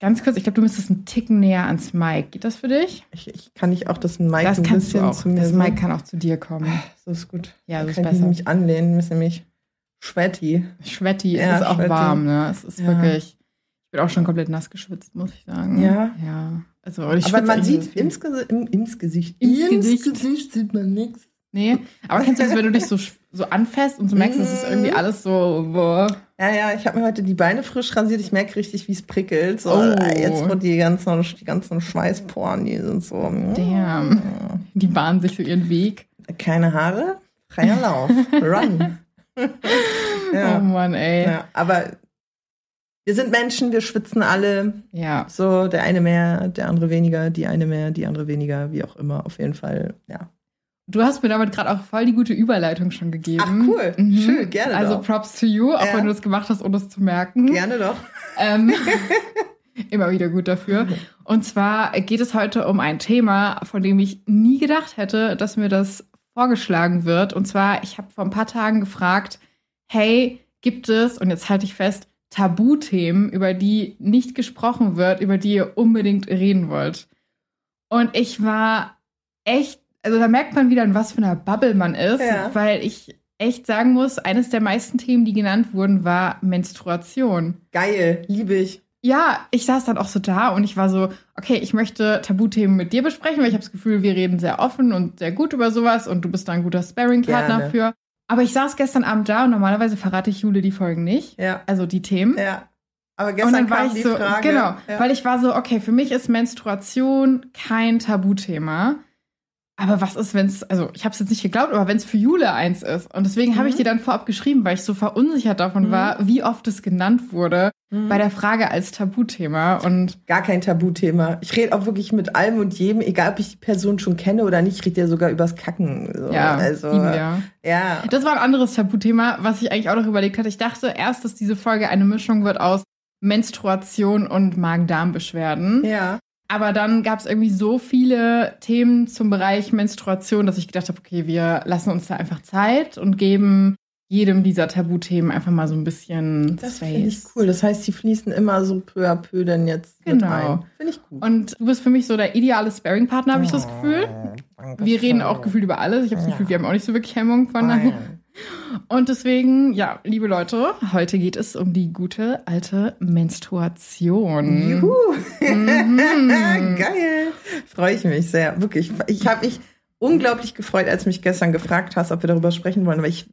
Ganz kurz, ich glaube, du müsstest einen Ticken näher ans Mike. Geht das für dich? Ich, ich kann nicht auch das Mike das ein kannst bisschen du auch. zu mir Das Mike kann auch zu dir kommen. So ist gut. Ja, Da so ist kann ich besser. mich anlehnen, ist nämlich sweaty. Schwetti, Ja, es ist auch Schwetti. warm, ne? Es ist Ja. wirklich. Ich bin auch schon komplett nass geschwitzt, muss ich sagen. Ja? Ja. Also, ich Aber man eigentlich sieht ins, Gesi im, ins Gesicht. Ins Gesicht. Gesicht sieht man nichts. Nee, aber kennst du das, wenn du dich so, so anfasst und du merkst, es ist irgendwie alles so, boah. Ja, ja, ich habe mir heute die Beine frisch rasiert. Ich merke richtig, wie es prickelt. So, Oh. äh, Jetzt wo die ganzen, die ganzen Schweißporen, die sind so. mm, Damn. Die bahnen sich so ihren Weg. Keine Haare, freier Lauf. Run. Oh ja. Mann, ey. Ja. ja, aber wir sind Menschen, wir schwitzen alle. So, der eine mehr, der andere weniger, die eine mehr, die andere weniger, wie auch immer. Auf jeden Fall, ja. Du hast mir damit gerade auch voll die gute Überleitung schon gegeben. Ach, cool. Schön, gerne Also doch. Props to you, auch Ja. wenn du das gemacht hast, ohne es zu merken. Gerne doch. Ähm, immer wieder gut dafür. Und zwar geht es heute um ein Thema, von dem ich nie gedacht hätte, dass mir das vorgeschlagen wird. Und zwar, ich habe vor ein paar Tagen gefragt, hey, gibt es, und jetzt halte ich fest, Tabuthemen, über die nicht gesprochen wird, über die ihr unbedingt reden wollt. Und ich war echt, also da merkt man wieder, in was für einer Bubble man ist, Ja. weil ich echt sagen muss, eines der meisten Themen, die genannt wurden, war Menstruation. Geil, liebe ich. Ja, ich saß dann auch so da und ich war so, okay, ich möchte Tabuthemen mit dir besprechen, weil ich habe das Gefühl, wir reden sehr offen und sehr gut über sowas und du bist da ein guter Sparring-Partner Gerne. für. Aber ich saß gestern Abend da und normalerweise verrate ich Jule die Folgen nicht, Ja, also die Themen. ja. Aber und gestern dann war kam ich die so, Frage. genau, ja. weil ich war so, okay, für mich ist Menstruation kein Tabuthema. Aber was ist, wenn es, also ich habe es jetzt nicht geglaubt, aber wenn es für Jule eins ist. Und deswegen habe ich Mhm. dir dann vorab geschrieben, weil ich so verunsichert davon Mhm. war, wie oft es genannt wurde Mhm. bei der Frage als Tabuthema. Und Gar kein Tabuthema. Ich rede auch wirklich mit allem und jedem, egal ob ich die Person schon kenne oder nicht, ich rede ja sogar übers Kacken. So. ja, also, wir. ja. Das war ein anderes Tabuthema, was ich eigentlich auch noch überlegt hatte. Ich dachte erst, dass diese Folge eine Mischung wird aus Menstruation und Magen-Darm-Beschwerden. Ja. Aber dann gab es irgendwie so viele Themen zum Bereich Menstruation, dass ich gedacht habe, okay, wir lassen uns da einfach Zeit und geben jedem dieser Tabuthemen einfach mal so ein bisschen Das Space. finde ich cool. Das heißt, die fließen immer so peu à peu dann jetzt mit Genau. ein. Finde ich gut. Und du bist für mich so der ideale Sparring-Partner, habe ich das Gefühl. Danke Wir reden auch gefühlt über alles. Ich habe das. Gefühl, wir haben auch nicht so wirklich Hemmung voneinander. Und deswegen, ja, liebe Leute, heute geht es um die gute alte Menstruation. Juhu. Mhm. Geil. Freue ich mich sehr. Wirklich. Ich habe mich unglaublich gefreut, als du mich gestern gefragt hast, ob wir darüber sprechen wollen. Aber ich,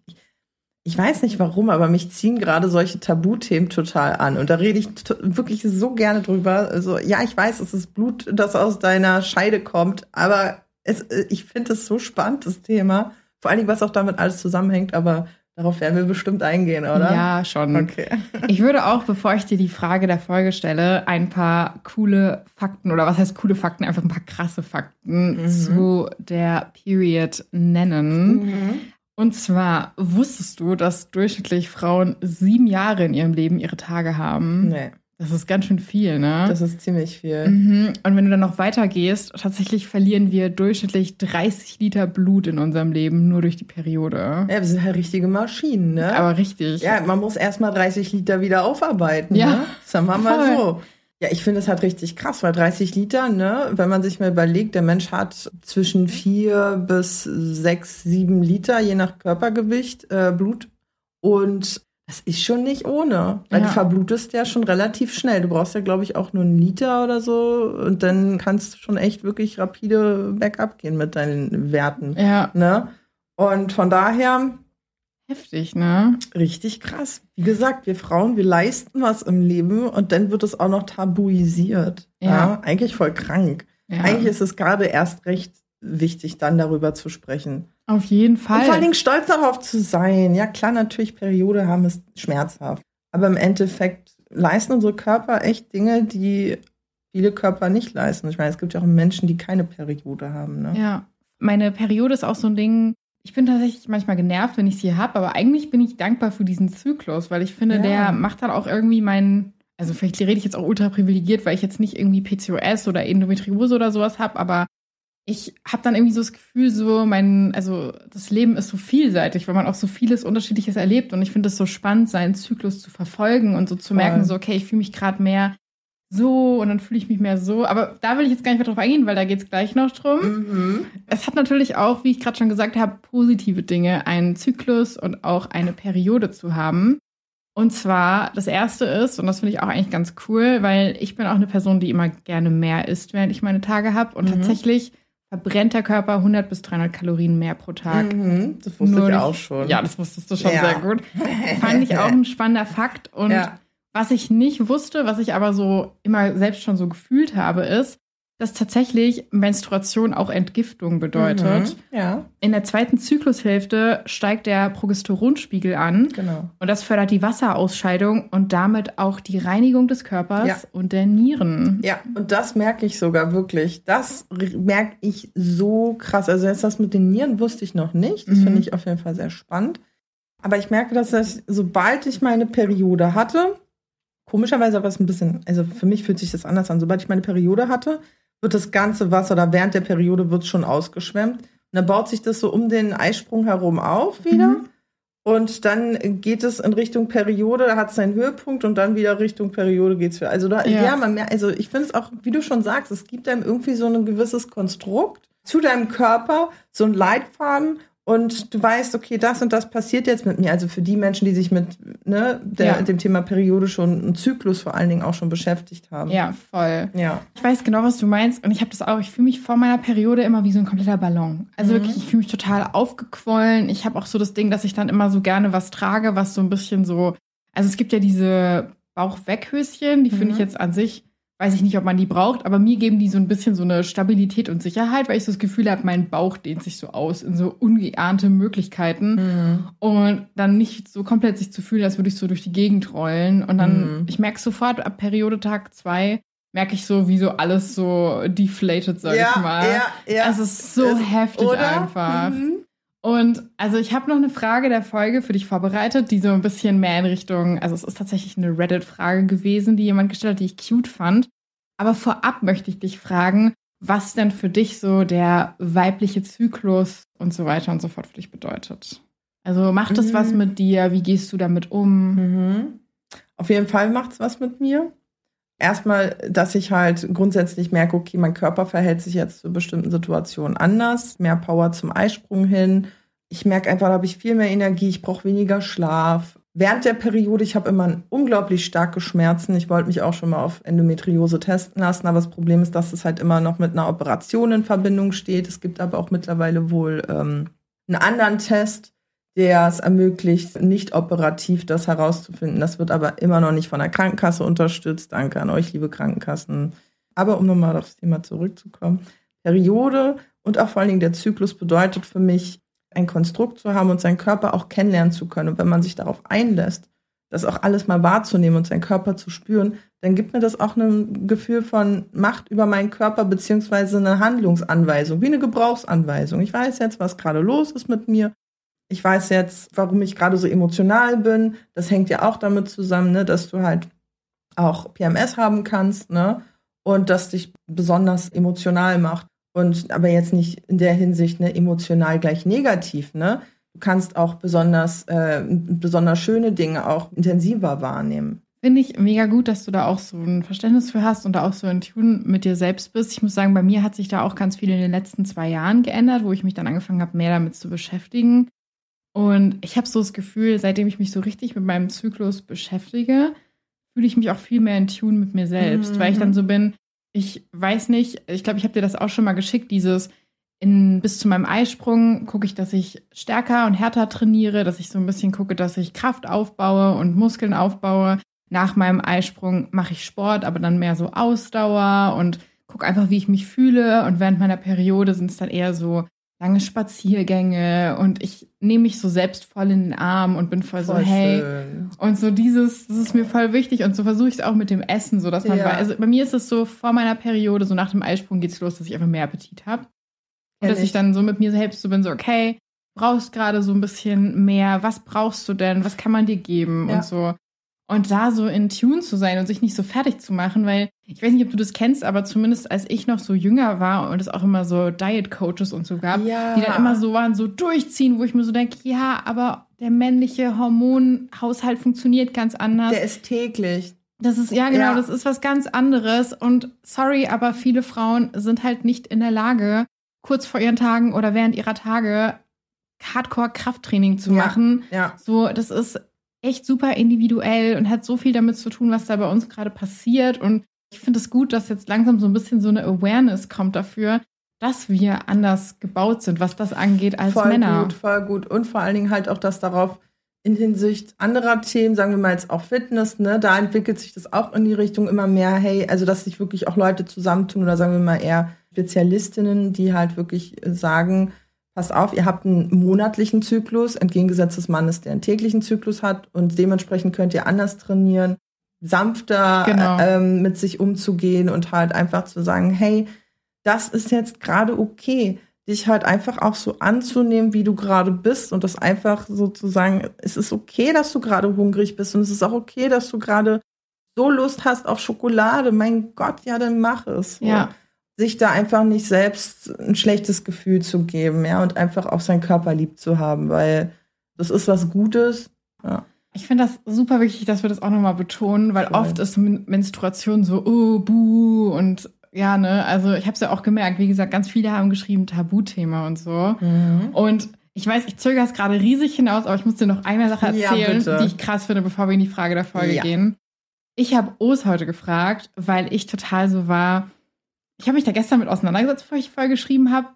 ich weiß nicht warum, aber mich ziehen gerade solche Tabuthemen total an. Und da rede ich wirklich so gerne drüber. Also, ja, ich weiß, es ist Blut, das aus deiner Scheide kommt. Aber es, ich finde es so spannend, das Thema. Vor allen Dingen, was auch damit alles zusammenhängt. Aber darauf werden wir bestimmt eingehen, oder? Ja, schon. Okay. Ich würde auch, bevor ich dir die Frage der Folge stelle, ein paar coole Fakten oder was heißt coole Fakten, einfach ein paar krasse Fakten Mhm. zu der Period nennen. Mhm. Und zwar wusstest du, dass durchschnittlich Frauen sieben Jahre in ihrem Leben ihre Tage haben? Nee, Das ist ganz schön viel, ne? das ist ziemlich viel. Mhm. Und wenn du dann noch weitergehst, tatsächlich verlieren wir durchschnittlich 30 Liter Blut in unserem Leben nur durch die Periode. Ja, wir sind halt richtige Maschinen, ne? Aber richtig. ja, man muss erstmal 30 Liter wieder aufarbeiten, Ja, ne? Sagen wir mal so. Ja, ich finde es halt richtig krass, weil 30 Liter, ne, wenn man sich mal überlegt, der Mensch hat zwischen vier bis sechs, sieben Liter, je nach Körpergewicht, äh, Blut. Und das ist schon nicht ohne. Weil Ja. du verblutest ja schon relativ schnell. Du brauchst ja, glaube ich, auch nur einen Liter oder so. Und dann kannst du schon echt wirklich rapide bergab gehen mit deinen Werten. Ja, Ne? Und von daher, heftig, ne? Richtig krass. Wie gesagt, wir Frauen, wir leisten was im Leben und dann wird es auch noch tabuisiert. Ja. Ja. eigentlich voll krank. Ja. Eigentlich ist es gerade erst recht wichtig, dann darüber zu sprechen. Auf jeden Fall. Und vor allen Dingen stolz darauf zu sein. Ja, klar, natürlich, Periode haben ist schmerzhaft. Aber im Endeffekt leisten unsere Körper echt Dinge, die viele Körper nicht leisten. Ich meine, es gibt ja auch Menschen, die keine Periode haben. Ne? Ja. Meine Periode ist auch so ein Ding. Ich bin tatsächlich manchmal genervt, wenn ich sie habe, aber eigentlich bin ich dankbar für diesen Zyklus, weil ich finde, Ja. der macht dann auch irgendwie meinen. Also vielleicht rede ich jetzt auch ultra privilegiert, weil ich jetzt nicht irgendwie PCOS oder Endometriose oder sowas habe, aber ich habe dann irgendwie so das Gefühl, so mein, also das Leben ist so vielseitig, weil man auch so vieles Unterschiedliches erlebt und ich finde es so spannend, seinen Zyklus zu verfolgen und so zu Voll. merken, so okay, ich fühle mich gerade mehr so und dann fühle ich mich mehr so. Aber da will ich jetzt gar nicht mehr drauf eingehen, weil da geht es gleich noch drum. Mhm. Es hat natürlich auch, wie ich gerade schon gesagt habe, positive Dinge, einen Zyklus und auch eine Periode zu haben. Und zwar, das erste ist, und das finde ich auch eigentlich ganz cool, weil ich bin auch eine Person, die immer gerne mehr isst, während ich meine Tage habe. Und Mhm. tatsächlich verbrennt der Körper 100 bis 300 Kalorien mehr pro Tag. Mhm. Das wusste Nur ich auch schon. Ja, das wusstest du schon Ja. sehr gut. Fand ich auch ein spannender Fakt. Und Ja. was ich nicht wusste, was ich aber so immer selbst schon so gefühlt habe, ist, dass tatsächlich Menstruation auch Entgiftung bedeutet. Mhm. Ja, In der zweiten Zyklushälfte steigt der Progesteronspiegel an genau. und das fördert die Wasserausscheidung und damit auch die Reinigung des Körpers Ja. und der Nieren. Ja, und das merke ich sogar wirklich. Das merke ich so krass. Also jetzt das mit den Nieren wusste ich noch nicht. Das Mhm. finde ich auf jeden Fall sehr spannend. Aber ich merke, dass ich, sobald ich meine Periode hatte, komischerweise war es ein bisschen, also für mich fühlt sich das anders an. Sobald ich meine Periode hatte, wird das ganze Wasser oder während der Periode wird schon ausgeschwemmt. Und dann baut sich das so um den Eisprung herum auf wieder. Mhm. Und dann geht es in Richtung Periode, da hat es seinen Höhepunkt und dann wieder Richtung Periode geht's wieder. Also da, Ja. ja, man merkt, also ich finde es auch, wie du schon sagst, es gibt einem irgendwie so ein gewisses Konstrukt zu deinem Körper, so ein Leitfaden und du weißt, okay, das und das passiert jetzt mit mir. Also für die Menschen, die sich mit ne, der, Ja. dem Thema Periode schon, einen Zyklus vor allen Dingen auch schon beschäftigt haben. Ja, voll. Ja. Ich weiß genau, was du meinst. Und ich habe das auch. Ich fühle mich vor meiner Periode immer wie so ein kompletter Ballon. Also Mhm. wirklich, ich fühle mich total aufgequollen. Ich habe auch so das Ding, dass ich dann immer so gerne was trage, was so ein bisschen so. Also es gibt ja diese Bauchweghöschen, die finde Mhm. ich jetzt an sich, weiß ich nicht, ob man die braucht, aber mir geben die so ein bisschen so eine Stabilität und Sicherheit, weil ich so das Gefühl habe, mein Bauch dehnt sich so aus in so ungeahnte Möglichkeiten. Mhm. Und dann nicht so komplett sich zu fühlen, als würde ich so durch die Gegend rollen. Und dann, Mhm. ich merke sofort, ab Periodetag zwei merke ich so, wie so alles so deflated, sag ja, ich mal. ja, ja. Es ist so Es- heftig oder? einfach. Mhm. Und also ich habe noch eine Frage der Folge für dich vorbereitet, die so ein bisschen mehr in Richtung, also es ist tatsächlich eine Reddit-Frage gewesen, die jemand gestellt hat, die ich cute fand. Aber vorab möchte ich dich fragen, was denn für dich so der weibliche Zyklus und so weiter und so fort für dich bedeutet. Also macht es Mhm. was mit dir? Wie gehst du damit um? Mhm. Auf jeden Fall macht's was mit mir. Erstmal, dass ich halt grundsätzlich merke, okay, mein Körper verhält sich jetzt zu bestimmten Situationen anders, mehr Power zum Eisprung hin. Ich merke einfach, da habe ich viel mehr Energie, ich brauche weniger Schlaf. Während der Periode, ich habe immer unglaublich starke Schmerzen. Ich wollte mich auch schon mal auf Endometriose testen lassen, aber das Problem ist, dass es halt immer noch mit einer Operation in Verbindung steht. Es gibt aber auch mittlerweile wohl ähm, einen anderen Test, der es ermöglicht, nicht operativ das herauszufinden. Das wird aber immer noch nicht von der Krankenkasse unterstützt. Danke an euch, liebe Krankenkassen. Aber um nochmal aufs Thema zurückzukommen, Periode und auch vor allen Dingen der Zyklus bedeutet für mich, ein Konstrukt zu haben und seinen Körper auch kennenlernen zu können. Und wenn man sich darauf einlässt, das auch alles mal wahrzunehmen und seinen Körper zu spüren, dann gibt mir das auch ein Gefühl von Macht über meinen Körper beziehungsweise eine Handlungsanweisung, wie eine Gebrauchsanweisung. Ich weiß jetzt, was gerade los ist mit mir. Ich weiß jetzt, warum ich gerade so emotional bin. Das hängt ja auch damit zusammen, ne, dass du halt auch PMS haben kannst, ne? Und das dich besonders emotional macht. Und aber jetzt nicht in der Hinsicht ne, emotional gleich negativ, ne? Du kannst auch besonders, äh, besonders schöne Dinge auch intensiver wahrnehmen. Finde ich mega gut, dass du da auch so ein Verständnis für hast und da auch so in Tune mit dir selbst bist. Ich muss sagen, bei mir hat sich da auch ganz viel in den letzten zwei Jahren geändert, wo ich mich dann angefangen habe, mehr damit zu beschäftigen. Und ich habe so das Gefühl, seitdem ich mich so richtig mit meinem Zyklus beschäftige, fühle ich mich auch viel mehr in Tune mit mir selbst, Mhm. weil ich dann so bin, ich weiß nicht, ich glaube, ich habe dir das auch schon mal geschickt, dieses in, bis zu meinem Eisprung gucke ich, dass ich stärker und härter trainiere, dass ich so ein bisschen gucke, dass ich Kraft aufbaue und Muskeln aufbaue. Nach meinem Eisprung mache ich Sport, aber dann mehr so Ausdauer und gucke einfach, wie ich mich fühle. Und während meiner Periode sind es dann eher so lange Spaziergänge und ich nehme mich so selbst voll in den Arm und bin voll, so, hey, schön. und so dieses, das ist mir voll wichtig. Und so versuche ich es auch mit dem Essen, so dass man Ja. weiß. Also bei mir ist es so, vor meiner Periode, so nach dem Eisprung geht's los, dass ich einfach mehr Appetit habe. Und dass ich ich. dann so mit mir selbst so bin, so, okay, brauchst gerade so ein bisschen mehr, was brauchst du denn, was kann man dir geben Ja. und so. Und da so in Tune zu sein und sich nicht so fertig zu machen, weil ich weiß nicht, ob du das kennst, aber zumindest als ich noch so jünger war und es auch immer so Diet-Coaches und so gab, Ja. die dann immer so waren, so durchziehen, wo ich mir so denke, ja, aber der männliche Hormonhaushalt funktioniert ganz anders. Der ist täglich. Das ist, ja, genau, Ja. das ist was ganz anderes. Und sorry, aber viele Frauen sind halt nicht in der Lage, kurz vor ihren Tagen oder während ihrer Tage Hardcore-Krafttraining zu Ja. machen. Ja. So, das ist echt super individuell und hat so viel damit zu tun, was da bei uns gerade passiert. Und ich finde es gut, dass jetzt langsam so ein bisschen so eine Awareness kommt dafür, dass wir anders gebaut sind, was das angeht als voll Männer. gut, voll gut. Und vor allen Dingen halt auch das darauf in Hinsicht anderer Themen, sagen wir mal jetzt auch Fitness, ne, da entwickelt sich das auch in die Richtung immer mehr, hey, also dass sich wirklich auch Leute zusammentun oder sagen wir mal eher Spezialistinnen, die halt wirklich äh, sagen, pass auf, ihr habt einen monatlichen Zyklus, entgegengesetzt des Mannes, der einen täglichen Zyklus hat und dementsprechend könnt ihr anders trainieren, sanfter Genau. äh, ähm, mit sich umzugehen und halt einfach zu sagen, hey, das ist jetzt gerade okay, dich halt einfach auch so anzunehmen, wie du gerade bist und das einfach sozusagen, es ist okay, dass du gerade hungrig bist und es ist auch okay, dass du gerade so Lust hast auf Schokolade. Mein Gott, ja, dann mach es. Ja. Sich da einfach nicht selbst ein schlechtes Gefühl zu geben, ja, und einfach auch seinen Körper lieb zu haben, weil das ist was Gutes. Ja. Ich finde das super wichtig, dass wir das auch nochmal betonen, weil Voll. oft ist Men Menstruation so, oh, buh, und ja, ne, also ich habe es ja auch gemerkt, wie gesagt, ganz viele haben geschrieben Tabuthema und so. Und ich weiß, ich zögere es gerade riesig hinaus, aber ich muss dir noch eine Sache Ja, erzählen, bitte. die ich krass finde, bevor wir in die Frage der Folge Ja. gehen. Ich habe Os heute gefragt, weil ich total so war. Ich habe mich da gestern mit auseinandergesetzt, bevor ich die Folge geschrieben habe.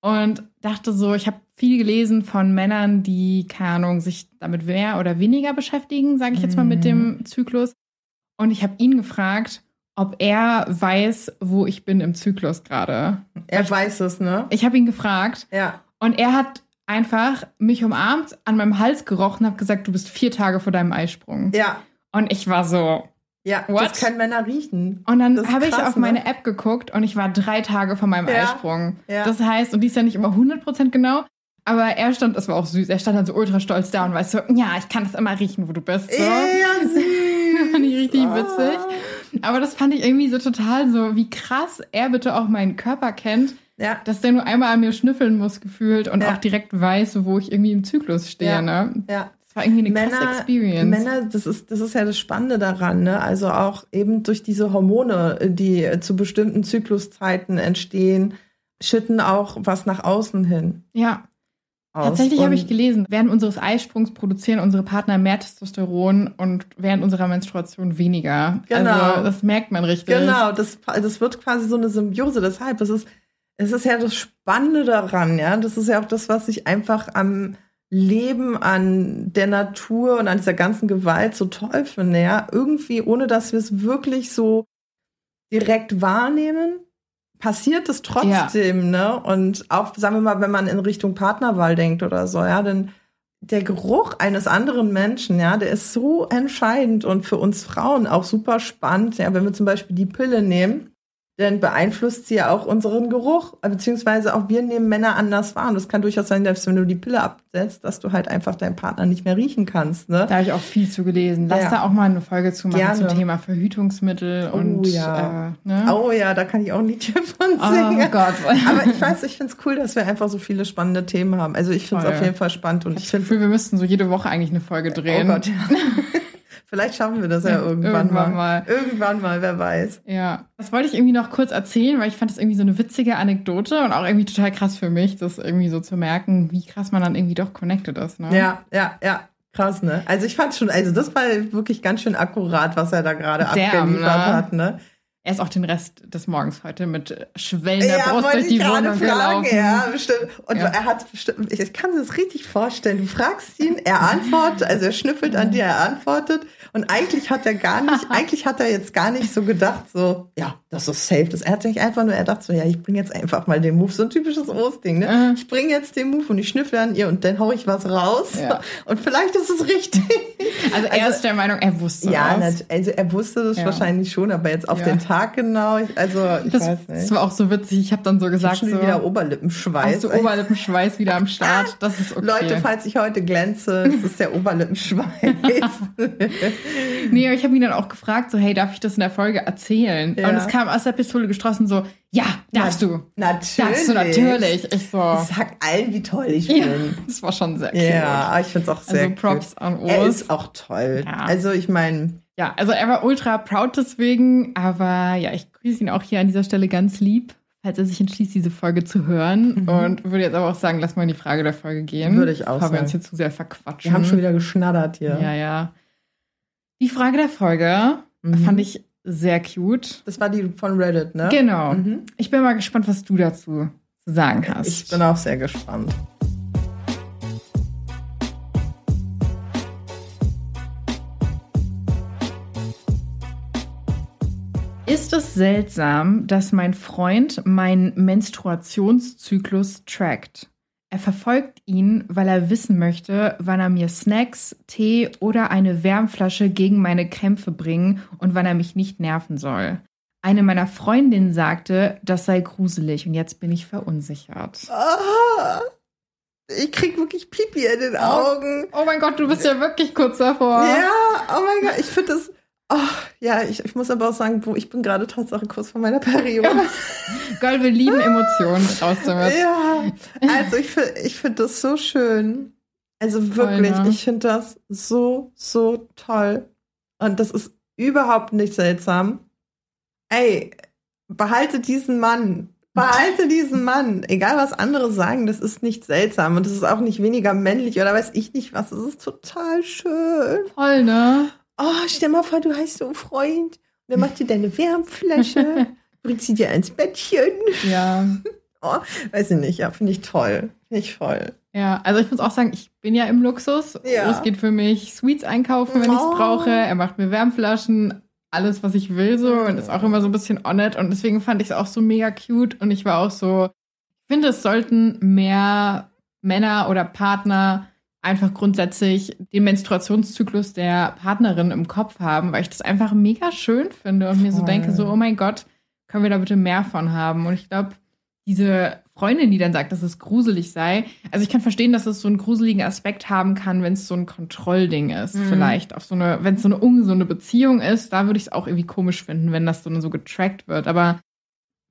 Und dachte so, ich habe viel gelesen von Männern, die, keine Ahnung, sich damit mehr oder weniger beschäftigen, sage ich jetzt mal mit Mhm. dem Zyklus. Und ich habe ihn gefragt, ob er weiß, wo ich bin im Zyklus gerade. Er weiß es, ne? Ich habe ihn gefragt Ja. und er hat einfach mich umarmt, an meinem Hals gerochen, hat gesagt, du bist vier Tage vor deinem Eisprung. Ja. Und ich war so. Ja, What? das können Männer riechen. Und dann habe ich auf meine ne? App geguckt und ich war drei Tage vor meinem Ja, Eisprung. ja. Das heißt, und die ist ja nicht immer 100% genau, aber er stand, das war auch süß, er stand dann so ultra stolz da und weiß so, ja, ich kann das immer riechen, wo du bist. So. Ja, süß. Fand ich richtig Ah. witzig. Aber das fand ich irgendwie so total so, wie krass er bitte auch meinen Körper kennt, Ja, dass der nur einmal an mir schnüffeln muss gefühlt und Ja. auch direkt weiß, wo ich irgendwie im Zyklus stehe. Ja. Ne? ja. Das war irgendwie eine krasse Experience. Männer, das ist, das ist ja das Spannende daran, ne? Also auch eben durch diese Hormone, die zu bestimmten Zykluszeiten entstehen, schütten auch was nach außen hin. ja, Aus. tatsächlich habe ich gelesen, während unseres Eisprungs produzieren unsere Partner mehr Testosteron und während unserer Menstruation weniger. Genau. Also das merkt man richtig. Genau, das, das wird quasi so eine Symbiose. Deshalb, es ist, es ist ja das Spannende daran, ja. Das ist ja auch das, was ich einfach am Leben, an der Natur und an dieser ganzen Gewalt so toll finde, ja. Irgendwie, ohne dass wir es wirklich so direkt wahrnehmen, passiert es trotzdem, ne? Und auch, sagen wir mal, wenn man in Richtung Partnerwahl denkt oder so, ja, denn der Geruch eines anderen Menschen, ja, der ist so entscheidend und für uns Frauen auch super spannend. Ja, wenn wir zum Beispiel die Pille nehmen, dann beeinflusst sie ja auch unseren Geruch, beziehungsweise auch wir nehmen Männer anders wahr. Und das kann durchaus sein, dass wenn du die Pille absetzt, dass du halt einfach deinen Partner nicht mehr riechen kannst. Ne? Da habe ich auch viel zu gelesen. Lass Ja. da auch mal eine Folge zu machen Gerne. zum Thema Verhütungsmittel Oh und ja. äh, ne? Oh ja, da kann ich auch ein Liedchen von Oh singen. Gott. Aber ich weiß, ich finde es cool, dass wir einfach so viele spannende Themen haben. Also ich finde es auf jeden Fall spannend und Ich ich habe finde das Gefühl, wir müssten so jede Woche eigentlich eine Folge drehen. Oh Gott, ja. Vielleicht schaffen wir das ja irgendwann, Irgendwann mal. mal. Irgendwann mal, wer weiß. Ja, das wollte ich irgendwie noch kurz erzählen, weil ich fand das irgendwie so eine witzige Anekdote und auch irgendwie total krass für mich, das irgendwie so zu merken, wie krass man dann irgendwie doch connected ist. Ne? Ja, ja, ja. Krass, ne? Also ich fand schon, also das war wirklich ganz schön akkurat, was er da gerade Damn, abgeliefert ne? hat, ne? Er ist auch den Rest des Morgens heute mit schwellender Brust wollte durch die Wohnung gelaufen. Ja, bestimmt. Und Ja. er hat bestimmt, ich kann mir das richtig vorstellen. Du fragst ihn, er antwortet, also er schnüffelt an dir, er antwortet. Und eigentlich hat er gar nicht, eigentlich hat er jetzt gar nicht so gedacht, so, ja, das ist safe. Das, er hat sich einfach nur, er dachte so, ja, ich bring jetzt einfach mal den Move. So ein typisches Ost-Ding, ne? Mhm. Ich bring jetzt den Move und ich schnüffle an ihr und dann hau ich was raus. Ja. Und vielleicht ist es richtig. Also er Also- ist der Meinung, er wusste Ja, was. nat- also er wusste das Ja. wahrscheinlich schon, aber jetzt auf Ja. den Tag genau, ich, also ich Das, weiß das nicht. war auch so witzig. Ich habe dann so Ich gesagt, schon so, wieder Oberlippenschweiß. hast du Oberlippenschweiß wieder am Start? Das ist okay. Leute, falls ich heute glänze, es ist der Oberlippenschweiß. Nee, aber ich habe ihn dann auch gefragt, so, hey, darf ich das in der Folge erzählen? Ja. Und es kam aus der Pistole geschossen, so, ja, darfst du. Natürlich. Darfst du natürlich. Ich so, sag allen, wie toll ich ja, bin. das war schon sehr cute. Ja, ich find's auch sehr also Props an cute. Er Urs. ist auch toll. Ja. Also ich meine, ja, also er war ultra proud deswegen, aber ja, ich grüße ihn auch hier an dieser Stelle ganz lieb, falls er sich entschließt, diese Folge zu hören. Mhm. Und würde jetzt aber auch sagen, lass mal in die Frage der Folge gehen. Würde ich auch sagen. wir uns hier zu sehr verquatschen. Wir haben schon wieder geschnattert hier. Ja, ja. Die Frage der Folge Mhm. fand ich sehr cute. Das war die von Reddit, ne? Genau. Mhm. Ich bin mal gespannt, was du dazu zu sagen hast. Ich bin auch sehr gespannt. Ist es seltsam, dass mein Freund meinen Menstruationszyklus trackt? Er verfolgt ihn, weil er wissen möchte, wann er mir Snacks, Tee oder eine Wärmflasche gegen meine Krämpfe bringen und wann er mich nicht nerven soll. Eine meiner Freundinnen sagte, das sei gruselig und jetzt bin ich verunsichert. Ah, ich krieg wirklich Pipi in den Augen. Oh mein Gott, du bist ja wirklich kurz davor. Ja, oh mein Gott, ich finde das. Oh, ja, ich, ich muss aber auch sagen, wo ich bin gerade Tatsache kurz vor meiner Periode. Girl, wir lieben Emotionen. Raus damit. Ja, also ich finde ich find das so schön. Also wirklich, Voll, ne? ich finde das so, so toll. Und das ist überhaupt nicht seltsam. Ey, behalte diesen Mann. Behalte diesen Mann. Egal, was andere sagen, das ist nicht seltsam. Und das ist auch nicht weniger männlich oder weiß ich nicht was. Das ist total schön. Voll, ne? Oh, stell mal vor, du hast so einen Freund. Und der macht dir deine Wärmflasche, bringt sie dir ins Bettchen. Ja. Oh, weiß ich nicht, ja, finde ich toll. Finde ich voll. Ja, also ich muss auch sagen, ich bin ja im Luxus. Ja. Es geht für mich Sweets einkaufen, wenn ich es Oh. brauche. Er macht mir Wärmflaschen, alles, was ich will, so. Und ist auch immer so ein bisschen on it. Und deswegen fand ich es auch so mega cute. Und ich war auch so, ich finde, es sollten mehr Männer oder Partner einfach grundsätzlich den Menstruationszyklus der Partnerin im Kopf haben, weil ich das einfach mega schön finde und mir so Voll. denke, so, oh mein Gott, können wir da bitte mehr von haben? Und ich glaube, diese Freundin, die dann sagt, dass es gruselig sei, also ich kann verstehen, dass es so einen gruseligen Aspekt haben kann, wenn es so ein Kontrollding ist, Mhm. vielleicht auf so eine, wenn es so eine ungesunde Beziehung ist, da würde ich es auch irgendwie komisch finden, wenn das so, so getrackt wird. Aber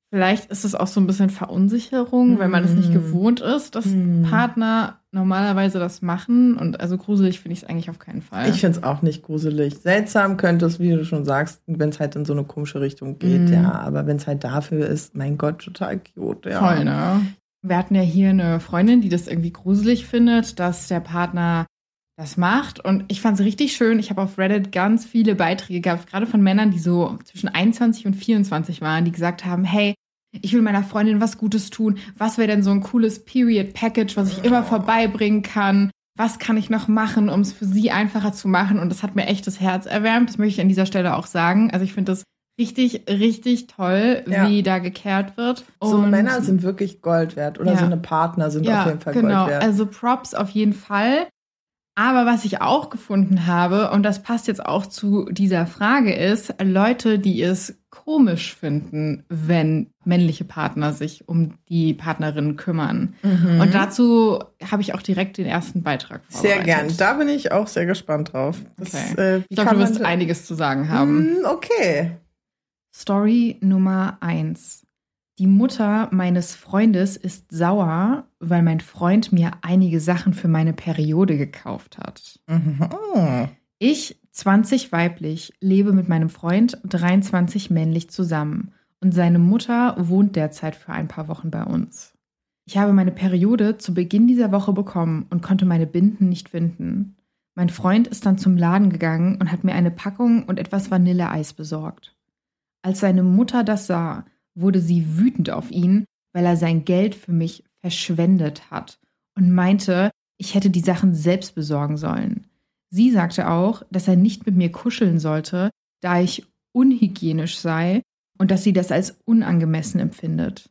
vielleicht ist es auch so ein bisschen Verunsicherung, wenn man es nicht Mhm. gewohnt ist, dass Mhm. Partner normalerweise das machen. Und also gruselig finde ich es eigentlich auf keinen Fall. Ich finde es auch nicht gruselig. Seltsam könnte es, wie du schon sagst, wenn es halt in so eine komische Richtung geht, Mhm. ja. Aber wenn es halt dafür ist, mein Gott, total cute, ja. Voll, ne? Wir hatten ja hier eine Freundin, die das irgendwie gruselig findet, dass der Partner das macht. Und ich fand es richtig schön. Ich habe auf Reddit ganz viele Beiträge gehabt, gerade von Männern, die so zwischen 21 und 24 waren, die gesagt haben, hey, ich will meiner Freundin was Gutes tun. Was wäre denn so ein cooles Period Package, was ich immer vorbeibringen kann? Was kann ich noch machen, um es für sie einfacher zu machen? Und das hat mir echt das Herz erwärmt. Das möchte ich an dieser Stelle auch sagen. Also ich finde das richtig, richtig toll, Ja. wie da gekehrt wird. So Und- Männer sind wirklich Gold wert. Oder Ja. so eine Partner sind auf jeden Fall genau. Gold wert. Also Props auf jeden Fall. Aber was ich auch gefunden habe, und das passt jetzt auch zu dieser Frage, ist Leute, die es komisch finden, wenn männliche Partner sich um die Partnerin kümmern. Mhm. Und dazu habe ich auch direkt den ersten Beitrag sehr gern. Da bin ich auch sehr gespannt drauf. Das, Okay. äh, Ich glaube, du wirst einiges zu sagen haben. Hm, okay. Story Nummer eins. Die Mutter meines Freundes ist sauer, weil mein Freund mir einige Sachen für meine Periode gekauft hat. Mhm. Ich, 20 weiblich, lebe mit meinem Freund, 23 männlich zusammen. Und seine Mutter wohnt derzeit für ein paar Wochen bei uns. Ich habe meine Periode zu Beginn dieser Woche bekommen und konnte meine Binden nicht finden. Mein Freund ist dann zum Laden gegangen und hat mir eine Packung und etwas Vanilleeis besorgt. Als seine Mutter das sah, wurde sie wütend auf ihn, weil er sein Geld für mich verschwendet hat und meinte, ich hätte die Sachen selbst besorgen sollen. Sie sagte auch, dass er nicht mit mir kuscheln sollte, da ich unhygienisch sei und dass sie das als unangemessen empfindet.